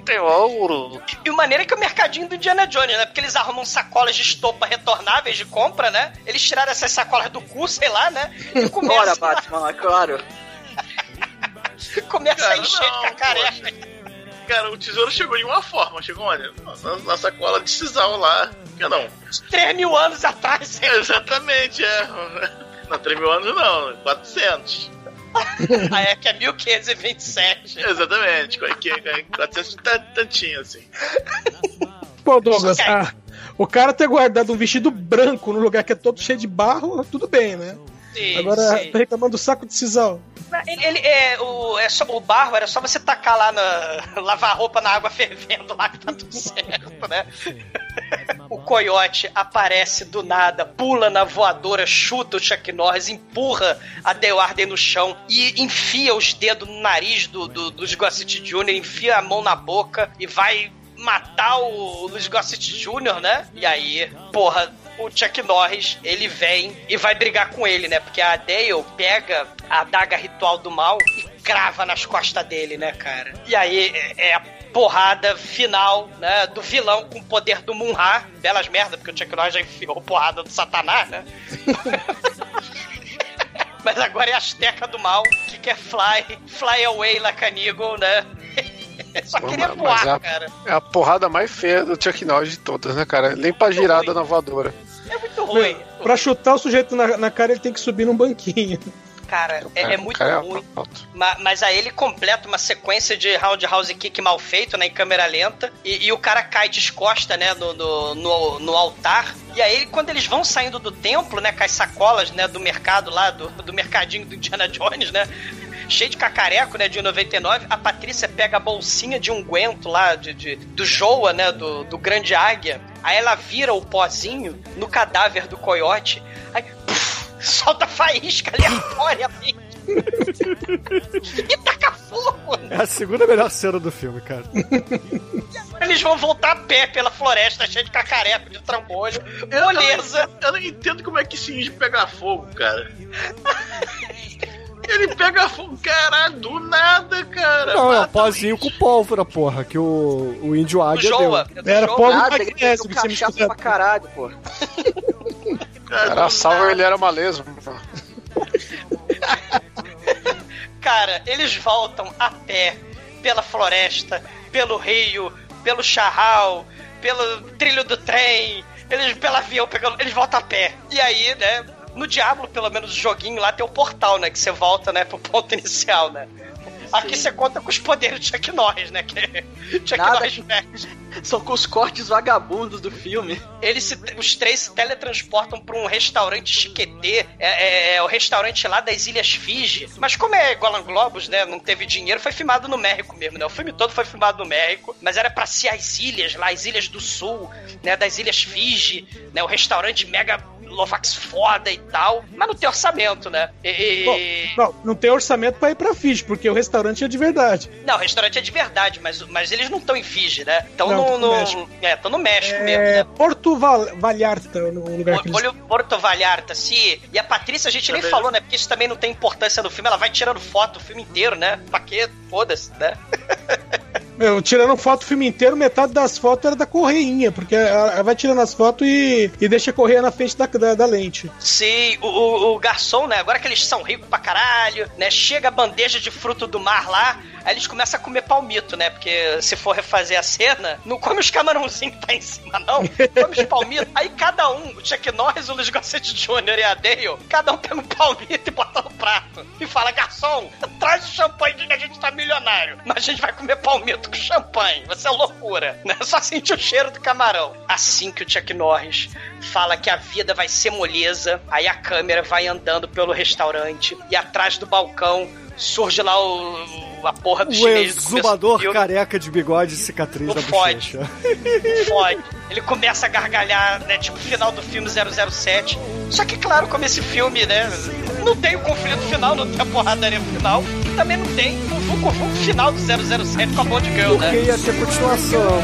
tem ouro. E o maneiro é que o mercadinho do Indiana Jones, né? Porque eles arrumam sacolas de estopa retornáveis de compra, né? Eles tiraram essas sacolas do cu, sei lá, né? E (laughs) começam. Bora, Batman, claro. (laughs) Começa cara, a encher não, de cacareca. Cara, o tesouro chegou de uma forma. Chegou olha, na, na sacola de sisal lá. Não. 3 mil anos atrás. Hein? (laughs) Exatamente, é. Não, 3 mil anos não, 400. ah, é que é 1527. Exatamente, 400 tantinho assim. Pô, Douglas, ah, o cara ter guardado um vestido branco no lugar que é todo cheio de barro, tudo bem, né? Sim, Agora sim. tá reclamando do saco de cisão. Ele, ele, é, o, é só, o barro era só você tacar lá na. (laughs) lavar a roupa na água fervendo lá que tá tudo certo, né? (laughs) o coiote aparece do nada, pula na voadora, chuta o Chuck Norris, empurra a Dale Arden no chão e enfia os dedos no nariz do, do, do Gossett Jr., enfia a mão na boca e vai matar o Luiz Gossett Jr., né? E aí, porra, o Chuck Norris, ele vem e vai brigar com ele, né? Porque a Dale pega a adaga ritual do mal e crava nas costas dele, né, cara? E aí é, é a porrada final, né, do vilão com o poder do Munra. Belas merda, porque o Chuck Norris já enfiou porrada do Satanás, né? (laughs) Mas agora é a Azteca do Mal, que quer fly, fly away eagle, né? (laughs) Só queria voar, é cara. É a porrada mais feia do Chuck Norris de todas, né, cara? Nem pra girada na voadora. É muito ruim. Pra chutar o sujeito na, na cara, ele tem que subir num banquinho. Cara, é, é, muito é ruim. Mas, mas, aí ele completa uma sequência de roundhouse kick mal feito, né, em câmera lenta, e, e o cara cai descosta, né, no, no, no, no, altar. E aí, quando eles vão saindo do templo, né, com as sacolas, né, do mercado lá, do, do mercadinho do Indiana Jones, né, cheio de cacareco, né, de 99, a Patrícia pega a bolsinha de unguento lá, de, de do Joa, né, do, do Grande Águia, aí ela vira o pozinho no cadáver do coiote, aí puf, solta faísca aleatoriamente. (laughs) e taca fogo! É a segunda melhor cena do filme, cara. Eles vão voltar a pé pela floresta cheia de cacareco, de trambolho. Beleza! Eu, eu, eu, não entendo como é que se inge pegar fogo, cara. (laughs) Ele pega fogo, caralho, do nada, cara. Não, é um pozinho com pólvora, porra, que o, o índio águia Joa, deu. Era pólvora nada, ele que você pra caralho, porra. Era salvo, ele era uma lesma. (laughs) cara, eles voltam a pé pela floresta, pelo rio, pelo charral, pelo trilho do trem, eles pelo avião pegando, eles voltam a pé. E aí, né, no Diablo, pelo menos, o joguinho lá tem o portal, né? Que você volta, né, pro ponto inicial, né? Aqui você conta com os poderes de Chuck Norris, né? Que (laughs) Chuck Nada, Norris São com os cortes vagabundos do filme. Eles se, os três se teletransportam para um restaurante chiquetê. É, é, é, o restaurante lá das Ilhas Fiji. Mas como é Golan Globus, né? Não teve dinheiro, foi filmado no México mesmo, né? O filme todo foi filmado no México, mas era para ser as ilhas lá, as ilhas do sul, né? Das Ilhas Fiji, né? O restaurante mega Lofax foda e tal, mas não tem orçamento, né? E... Bom, não, não tem orçamento pra ir pra Fiji, porque o restaurante é de verdade. Não, o restaurante é de verdade, mas, mas eles não estão em Fiji, né? Estão no, no, México. É, estão no México é... mesmo, né? Porto Val Vallarta, no lugar que eles... Porto Vallarta, sim. E a Patrícia a gente nem falou, né? Porque isso também não tem importância no filme, ela vai tirando foto o filme inteiro, né? Pra quê? Foda-se, né? (laughs) Meu, tirando foto o filme inteiro, metade das fotos era da correinha, porque ela vai tirando as fotos e, e deixa a correia na frente da, da, da lente. Sim, o, o, o, garçom, né? Agora que eles são ricos pra caralho, né? Chega a bandeja de fruto do mar lá, aí eles começam a comer palmito, né? Porque se for refazer a cena, não come os camarãozinhos que tá em cima, não. Come os palmitos. Aí cada um, o Chuck Norris, o Luiz Gossett Jr. e a Dale, cada um pega um palmito e bota no prato. E fala, garçom, traz o champanhe que a gente tá milionário. Mas a gente vai comer palmito com champanhe. Você é loucura. Né? (laughs) Só sentir o cheiro do camarão. Assim que o Chuck Norris fala que a vida vai ser moleza, aí a câmera vai andando pelo restaurante e atrás do balcão surge lá o, a porra do o chinês. O exumador careca de bigode e cicatriz da fode. Fode. Ele começa a gargalhar, né? Tipo final do filme 007. Só que, claro, como esse filme, né? Não tem o conflito final, não tem a porradaria final. E também não tem o Vucu final do 007 com a Bond Girl, Porque né? Porque ia ter continuação.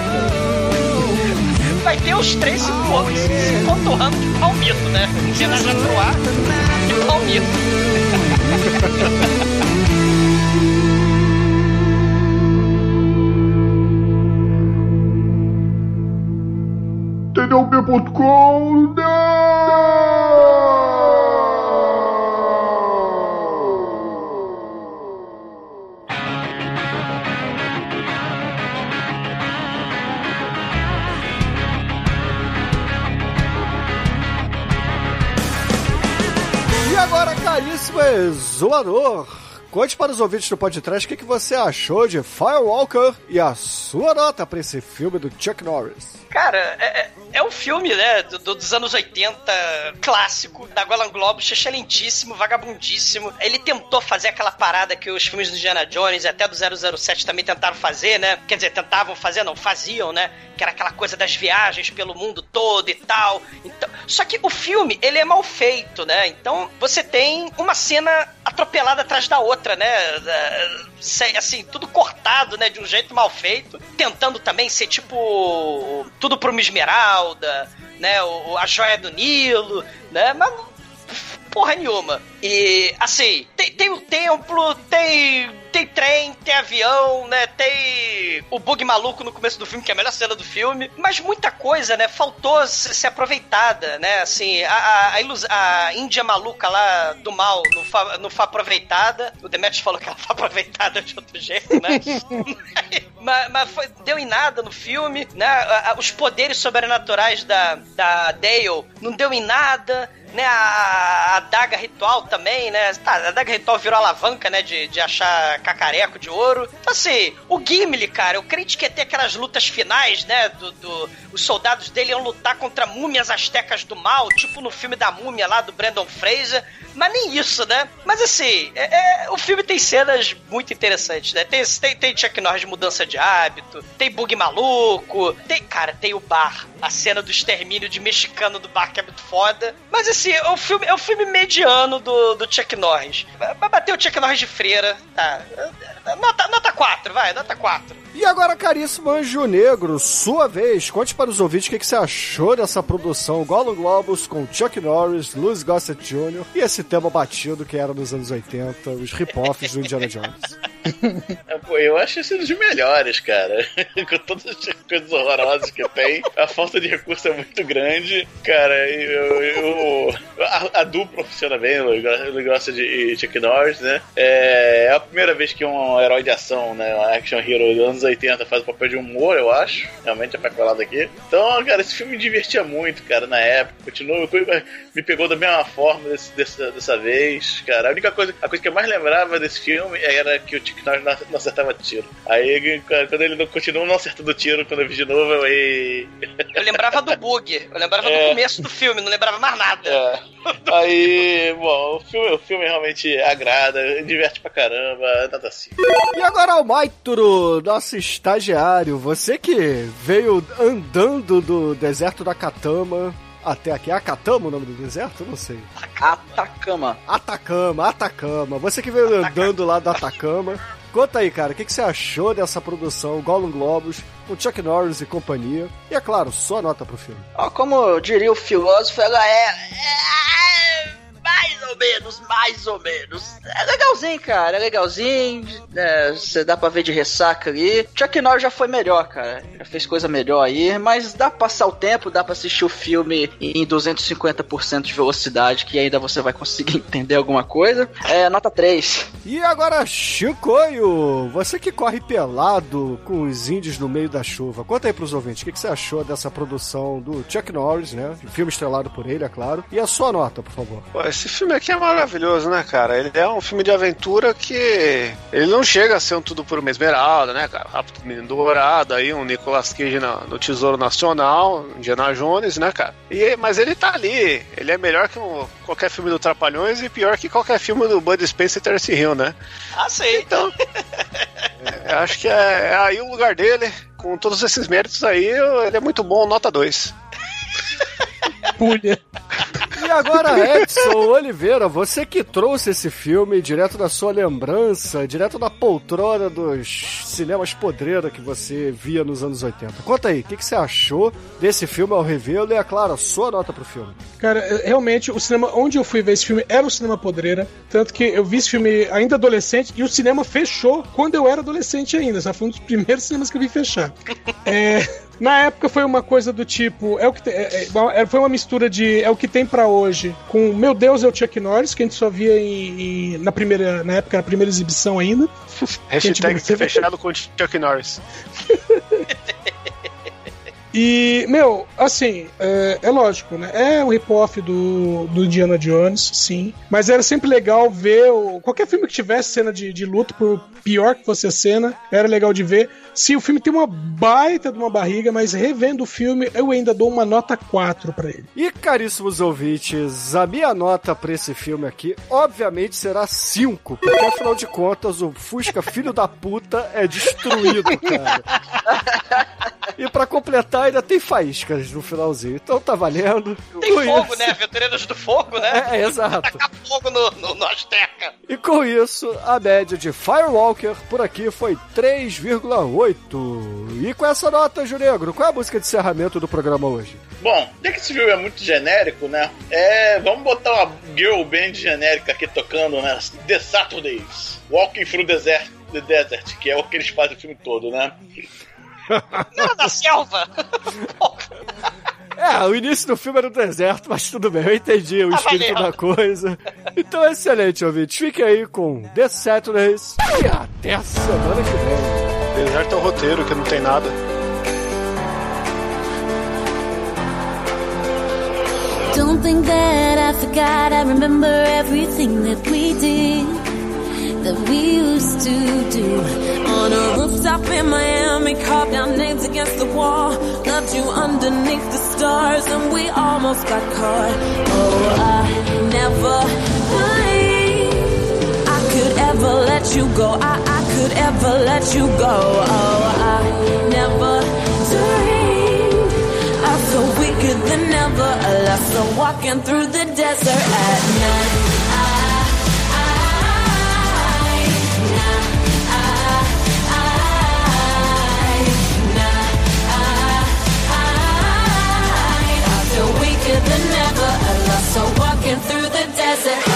Vai ter os três se, se contorrando de palmito, né? Homenagem a Troar de palmito. (laughs) TDUP.com E agora, caríssimo exumador, conte para os ouvintes do podcast o que, que você achou de Firewalker e a sua nota para esse filme do Chuck Norris. Cara, é, é, é um filme, né, do, dos anos 80, clássico, da Golan Globus, excelentíssimo, vagabundíssimo. Ele tentou fazer aquela parada que os filmes do Indiana Jones e até do 007 também tentaram fazer, né? Quer dizer, tentavam fazer, não, faziam, né? Que era aquela coisa das viagens pelo mundo todo e tal. Então, só que o filme, ele é mal feito, né? Então, você tem uma cena atropelada atrás da outra, né? Assim, tudo cortado, né? De um jeito mal feito. Tentando também ser tipo tudo pro uma esmeralda, né? A joia do Nilo, né? Mas porra nenhuma. E, assim, tem, tem o templo, tem, tem trem, tem avião, né? Tem o bug maluco no começo do filme, que é a melhor cena do filme. Mas muita coisa, né? Faltou ser aproveitada, né? Assim, a, a, a, a Índia maluca lá do mal não foi, não foi aproveitada. O Demetrius falou que ela foi aproveitada de outro jeito, né? (laughs) mas, mas foi, deu em nada no filme, né? Os poderes sobrenaturais da, da Dale não deu em nada né, a, a daga ritual também, né? Tá, a daga ritual virou alavanca, né, de, de achar cacareco de ouro. Então, assim, o Gimli, cara, eu crente que ia ter aquelas lutas finais, né, do, do, os soldados dele iam lutar contra múmias astecas do mal, tipo no filme da múmia lá do Brandon Fraser, mas nem isso, né? Mas, assim, é, é, o filme tem cenas muito interessantes, né? Tem, tem, tem Chuck Norris de mudança de hábito, tem bug maluco, tem, cara, tem o bar, a cena do extermínio de mexicano do bar que é muito foda, mas, assim, é o filme, é o filme mediano do, do Chuck Norris. Vai bater o Chuck Norris de freira, tá? Nota, nota 4, vai, nota 4. E agora, caríssimo Anjo Negro, sua vez, conte para os ouvintes o que, que você achou dessa produção Gollum Globus com Chuck Norris, Louis Gossett Jr. e esse tema batido que era nos anos 80, os rip-offs do Indiana Jones. (laughs) É, eu acho esse dos melhores, cara. (laughs) com todas as coisas horrorosas que tem, a falta de recurso é muito grande. Cara, eu, eu a, a dupla funciona bem, eu gosto de Chuck Norris, né? É, é a primeira vez que um herói de ação, né? Um action hero dos anos 80 faz o papel de humor, eu acho. Realmente é pecolado aqui. Então, cara, esse filme me divertia muito, cara, na época. Continua, me pegou da mesma forma desse, dessa, dessa vez, cara. A única coisa, a coisa que eu mais lembrava desse filme era que o Chuck Norris não, não acertava tiro. Aí, quando ele não continua não acertando tiro, quando eu vi de novo, eu. Aí... Eu lembrava do bug. Eu lembrava é... do começo do filme, não lembrava mais nada. É. Aí, bom, o filme, o filme realmente agrada, diverte pra caramba, nada assim. E agora o Maituro, nosso estagiário, você que veio andando do deserto da Katama até aqui. Akatama o nome do deserto? Eu não sei. Atacama. Atacama, Atacama. Você que veio andando lá do Atacama. Conta aí, cara, o que, que, você achou dessa produção Gollum Globus com Chuck Norris e companhia? E é claro, sua nota pro filme. como diria o filósofo, ela é mais ou menos, mais ou menos. É legalzinho, cara, é legalzinho. É, você dá pra ver de ressaca ali. Chuck Norris já foi melhor, cara. Já fez coisa melhor aí, mas dá pra passar o tempo, dá pra assistir o filme em 250% de velocidade, que ainda você vai conseguir (laughs) entender alguma coisa. É, nota 3. E agora, Chicoio, você que corre pelado com os índios no meio da chuva, conta aí pros ouvintes, o que, que você achou dessa produção do Chuck Norris, né? Filme estrelado por ele, é claro. E a sua nota, por favor. Pô, esse filme aqui é maravilhoso, né, cara? Ele é um filme de aventura que ele não chega a ser um tudo por uma esmeralda, né, cara? Rápido Menino Dourado, aí um Nicolas Cage no, no Tesouro Nacional, Indiana Jones, né, cara? E, mas ele tá ali. Ele é melhor que um, qualquer filme do Trapalhões e pior que qualquer filme do Bud Spencer e Terence Hill, né? Ah, sim. Então, (laughs) é, acho que é, é aí o lugar dele. Com todos esses méritos aí, ele é muito bom, nota 2. (laughs) Pulha. E agora, Edson Oliveira, você que trouxe esse filme direto da sua lembrança, direto da poltrona dos cinemas podreira que você via nos anos 80. Conta aí, o que, que, você achou desse filme ao revê-lo e, é claro, a sua nota pro filme. Cara, é, realmente, o cinema onde eu fui ver esse filme era o cinema podreira, tanto que eu vi esse filme ainda adolescente e o cinema fechou quando eu era adolescente ainda, só foi um dos primeiros cinemas que eu vi fechar. É, na época foi uma coisa do tipo, é o que tem, é, é, foi uma mistura de é o que tem para hoje com Meu Deus é o Chuck Norris, que a gente só via em, em, na primeira, na época, na primeira exibição ainda. (laughs) Hashtag fechado com Chuck Norris. (laughs) E, meu, assim, é, é lógico, né? É o rip-off do, do Indiana Jones, sim. Mas era sempre legal ver. O, qualquer filme que tivesse cena de, de luta, por pior que fosse a cena, era legal de ver. Se o filme tem uma baita de uma barriga, mas revendo o filme, eu ainda dou uma nota 4 para ele. E caríssimos ouvintes, a minha nota para esse filme aqui, obviamente, será 5, porque afinal de contas, o Fusca filho da puta é destruído, cara. E para completar, ainda tem faíscas no finalzinho. Então tá valendo. Tem com fogo, isso... né? Aventureiros do Fogo, né? É, é exato. Tacar fogo no, no, no Azteca. E com isso, a média de Firewalker por aqui foi 3,8. E com essa nota, Junegro, qual é a música de encerramento do programa hoje? Bom, já que esse filme é muito genérico, né? É, vamos botar uma girl band genérica aqui tocando, né? The Saturdays. Walking Through Desert, the Desert, que é o que eles fazem o filme todo, né? (laughs) Não, na selva! É, o início do filme era no deserto, mas tudo bem, eu entendi o ah, espírito da coisa. Então, excelente, ouvinte. Fique aí com The Saturdays e até a semana que vem. Deserto é o roteiro, que não tem nada. Don't think that I forgot, I remember everything that we did. that we used to do. On a rooftop in Miami, carved down names against the wall. Loved you underneath the stars, and we almost got caught. Oh, I never I ever let you go. I, I could ever let you go. Oh, I never dreamed I feel weaker than ever. A lost walking through the desert at night. I feel weaker than ever. A lost soul walking through the desert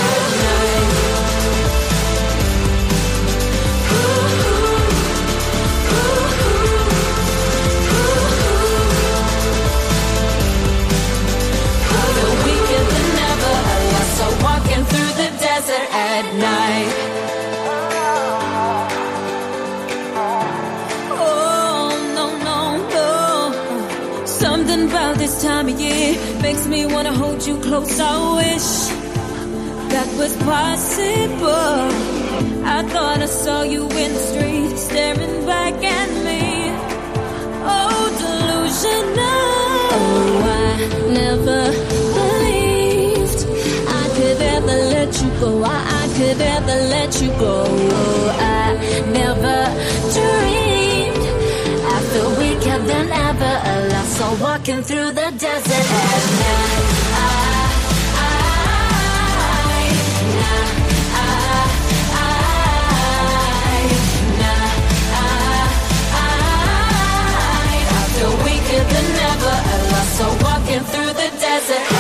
makes me wanna hold you close. I wish that was possible. I thought I saw you in the street staring back at me. Oh, delusional. Oh, I never believed I could ever let you go. I, I could ever let you go. Oh, I never dreamed than ever. So walking through the desert at weaker than ever. Lost so walking through the desert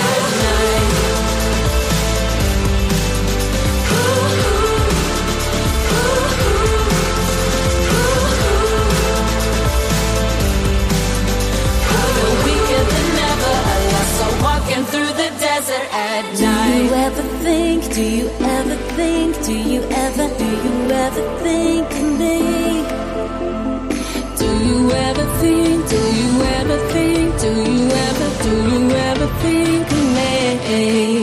desert at night. Do you ever think, do you ever think, do you ever, do you ever think of me? Do you ever think, do you ever think, do you ever, do you ever think of me?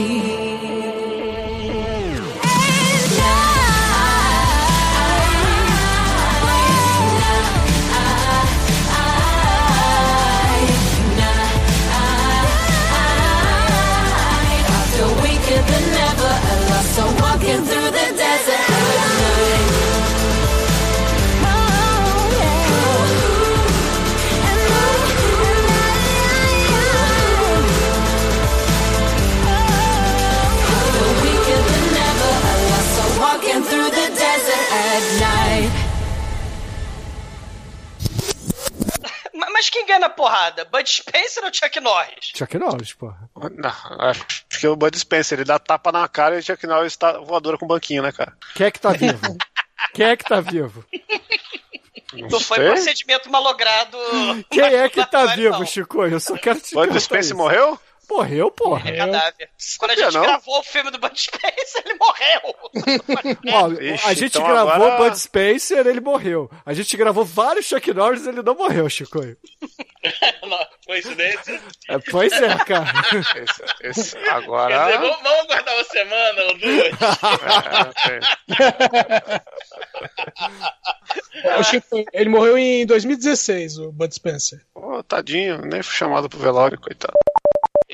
Ganha na porrada? Bud Spencer ou Chuck Norris? Chuck Norris, porra. Não, acho que o Bud Spencer, ele dá tapa na cara e o Chuck Norris tá voadora com o banquinho, né, cara? Quem é que tá vivo? Quem é que tá vivo? Não, não foi procedimento malogrado. Quem é que tá vivo. Chico? Eu só quero te Bud Spencer morreu? Morreu, porra. É cadáver. Quando a gente não? gravou o filme do Bud (laughs) Spencer, ele morreu. (laughs) Ó, Vixe, a gente então gravou agora- Bud Spencer, ele morreu. A gente gravou vários Chuck Norris, ele não morreu, Chico. (laughs) Coincidência? É, pois é, cara. Esse, esse- Quer agora. dizer, vamos, vamos aguardar uma semana ou duas. É, O Chico, ele morreu em 2016, o Bud Spencer. Pô, tadinho, nem fui chamado pro velório, coitado.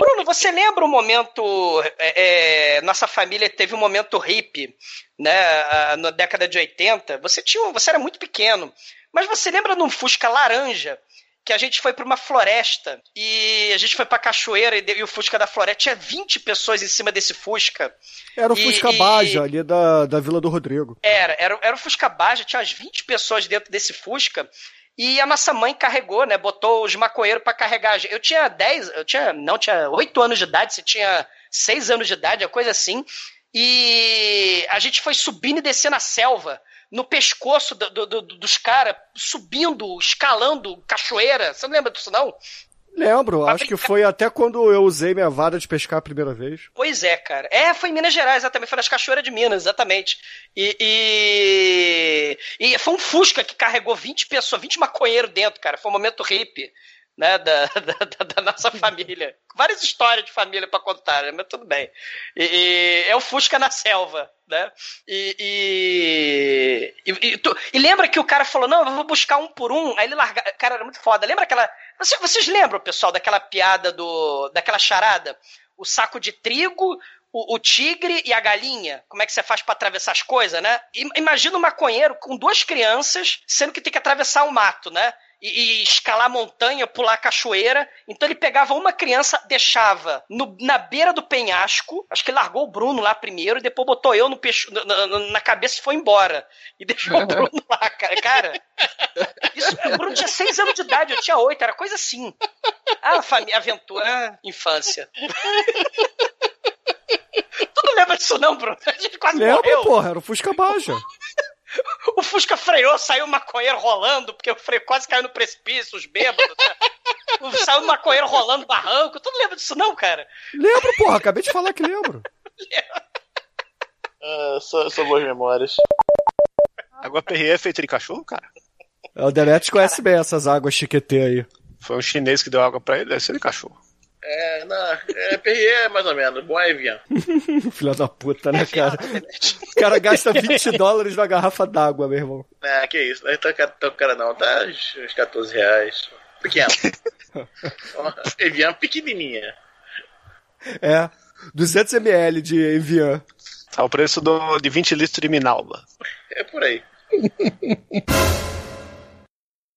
Bruno, você lembra o momento. é, é, nossa família teve um momento hippie, né? Na década de 80. Você, tinha, um- você era muito pequeno. Mas você lembra num Fusca laranja que a gente foi para uma floresta e a gente foi pra cachoeira e, de- e o Fusca da floresta tinha 20 pessoas em cima desse Fusca. Era o E- Fusca Baja, ali da, da Vila do Rodrigo. Era, era, era o Fusca Baja, tinha umas 20 pessoas dentro desse Fusca. E a nossa mãe carregou, né? Botou os maconheiros pra carregar. Eu tinha 10, eu tinha, não, tinha 8 anos de idade, você tinha 6 anos de idade, uma coisa assim. E a gente foi subindo e descendo a selva, no pescoço do- do- do- dos caras, subindo, escalando cachoeira. Você não lembra disso, não? Lembro, acho que foi até quando eu usei minha vara de pescar a primeira vez. Pois é, cara. É, foi em Minas Gerais, exatamente. Foi nas cachoeiras de Minas, exatamente. E, e, e foi um Fusca que carregou 20 pessoas, 20 maconheiros dentro, cara. Foi um momento hippie, né, (laughs) da, da, da- nossa família. Várias histórias de família pra contar, né, mas tudo bem. E, e é o Fusca na selva, né? E, e, e, e tu- e lembra que o cara falou, não, eu vou buscar um por um. Aí ele larga... Cara, era muito foda. Lembra aquela... Vocês, vocês lembram, pessoal, daquela piada do... daquela charada? O saco de trigo, o, o tigre e a galinha. Como é que você faz pra atravessar as coisas, né? Imagina um maconheiro com duas crianças, sendo que tem que atravessar o mato, né? E, e escalar montanha, pular cachoeira. Então ele pegava uma criança, deixava no- na beira do penhasco. Acho que largou o Bruno lá primeiro, e depois botou eu no peixo, na, na- cabeça e foi embora. E deixou o (laughs) Bruno lá, cara. Cara, isso, o Bruno tinha seis anos de idade, eu tinha oito, era coisa assim. Ah, família, aventura, infância. (laughs) Tu não lembra disso não, Bruno? A gente quase Lembro, morreu. porra, era o Fusca Baja. (laughs) O Fusca freou, saiu o maconheiro rolando, porque o freio quase caiu no precipício, os bêbados. Né? (laughs) Saiu o maconheiro rolando barranco. Tu não lembra disso não, cara? Lembro, porra, acabei de falar que lembro. Ah, (laughs) são, são boas memórias. Água Perrier é feita de cachorro, cara? É, O Demetrius conhece bem essas águas chiquetê aí. Foi um chinês que deu água pra ele, deve ser de cachorro. É, não, é, Perrier é mais ou menos, bom é Evian. (laughs) Filha da puta, né, cara? O cara gasta 20 dólares na garrafa d'água, meu irmão. É, que isso, não é tão caro, caro não, tá uns uns 14 reais. Pequeno. (laughs) Evian pequenininha. É, 200ml de Evian. Tá o preço do, de 20 litros de Minalba. É por aí. (laughs)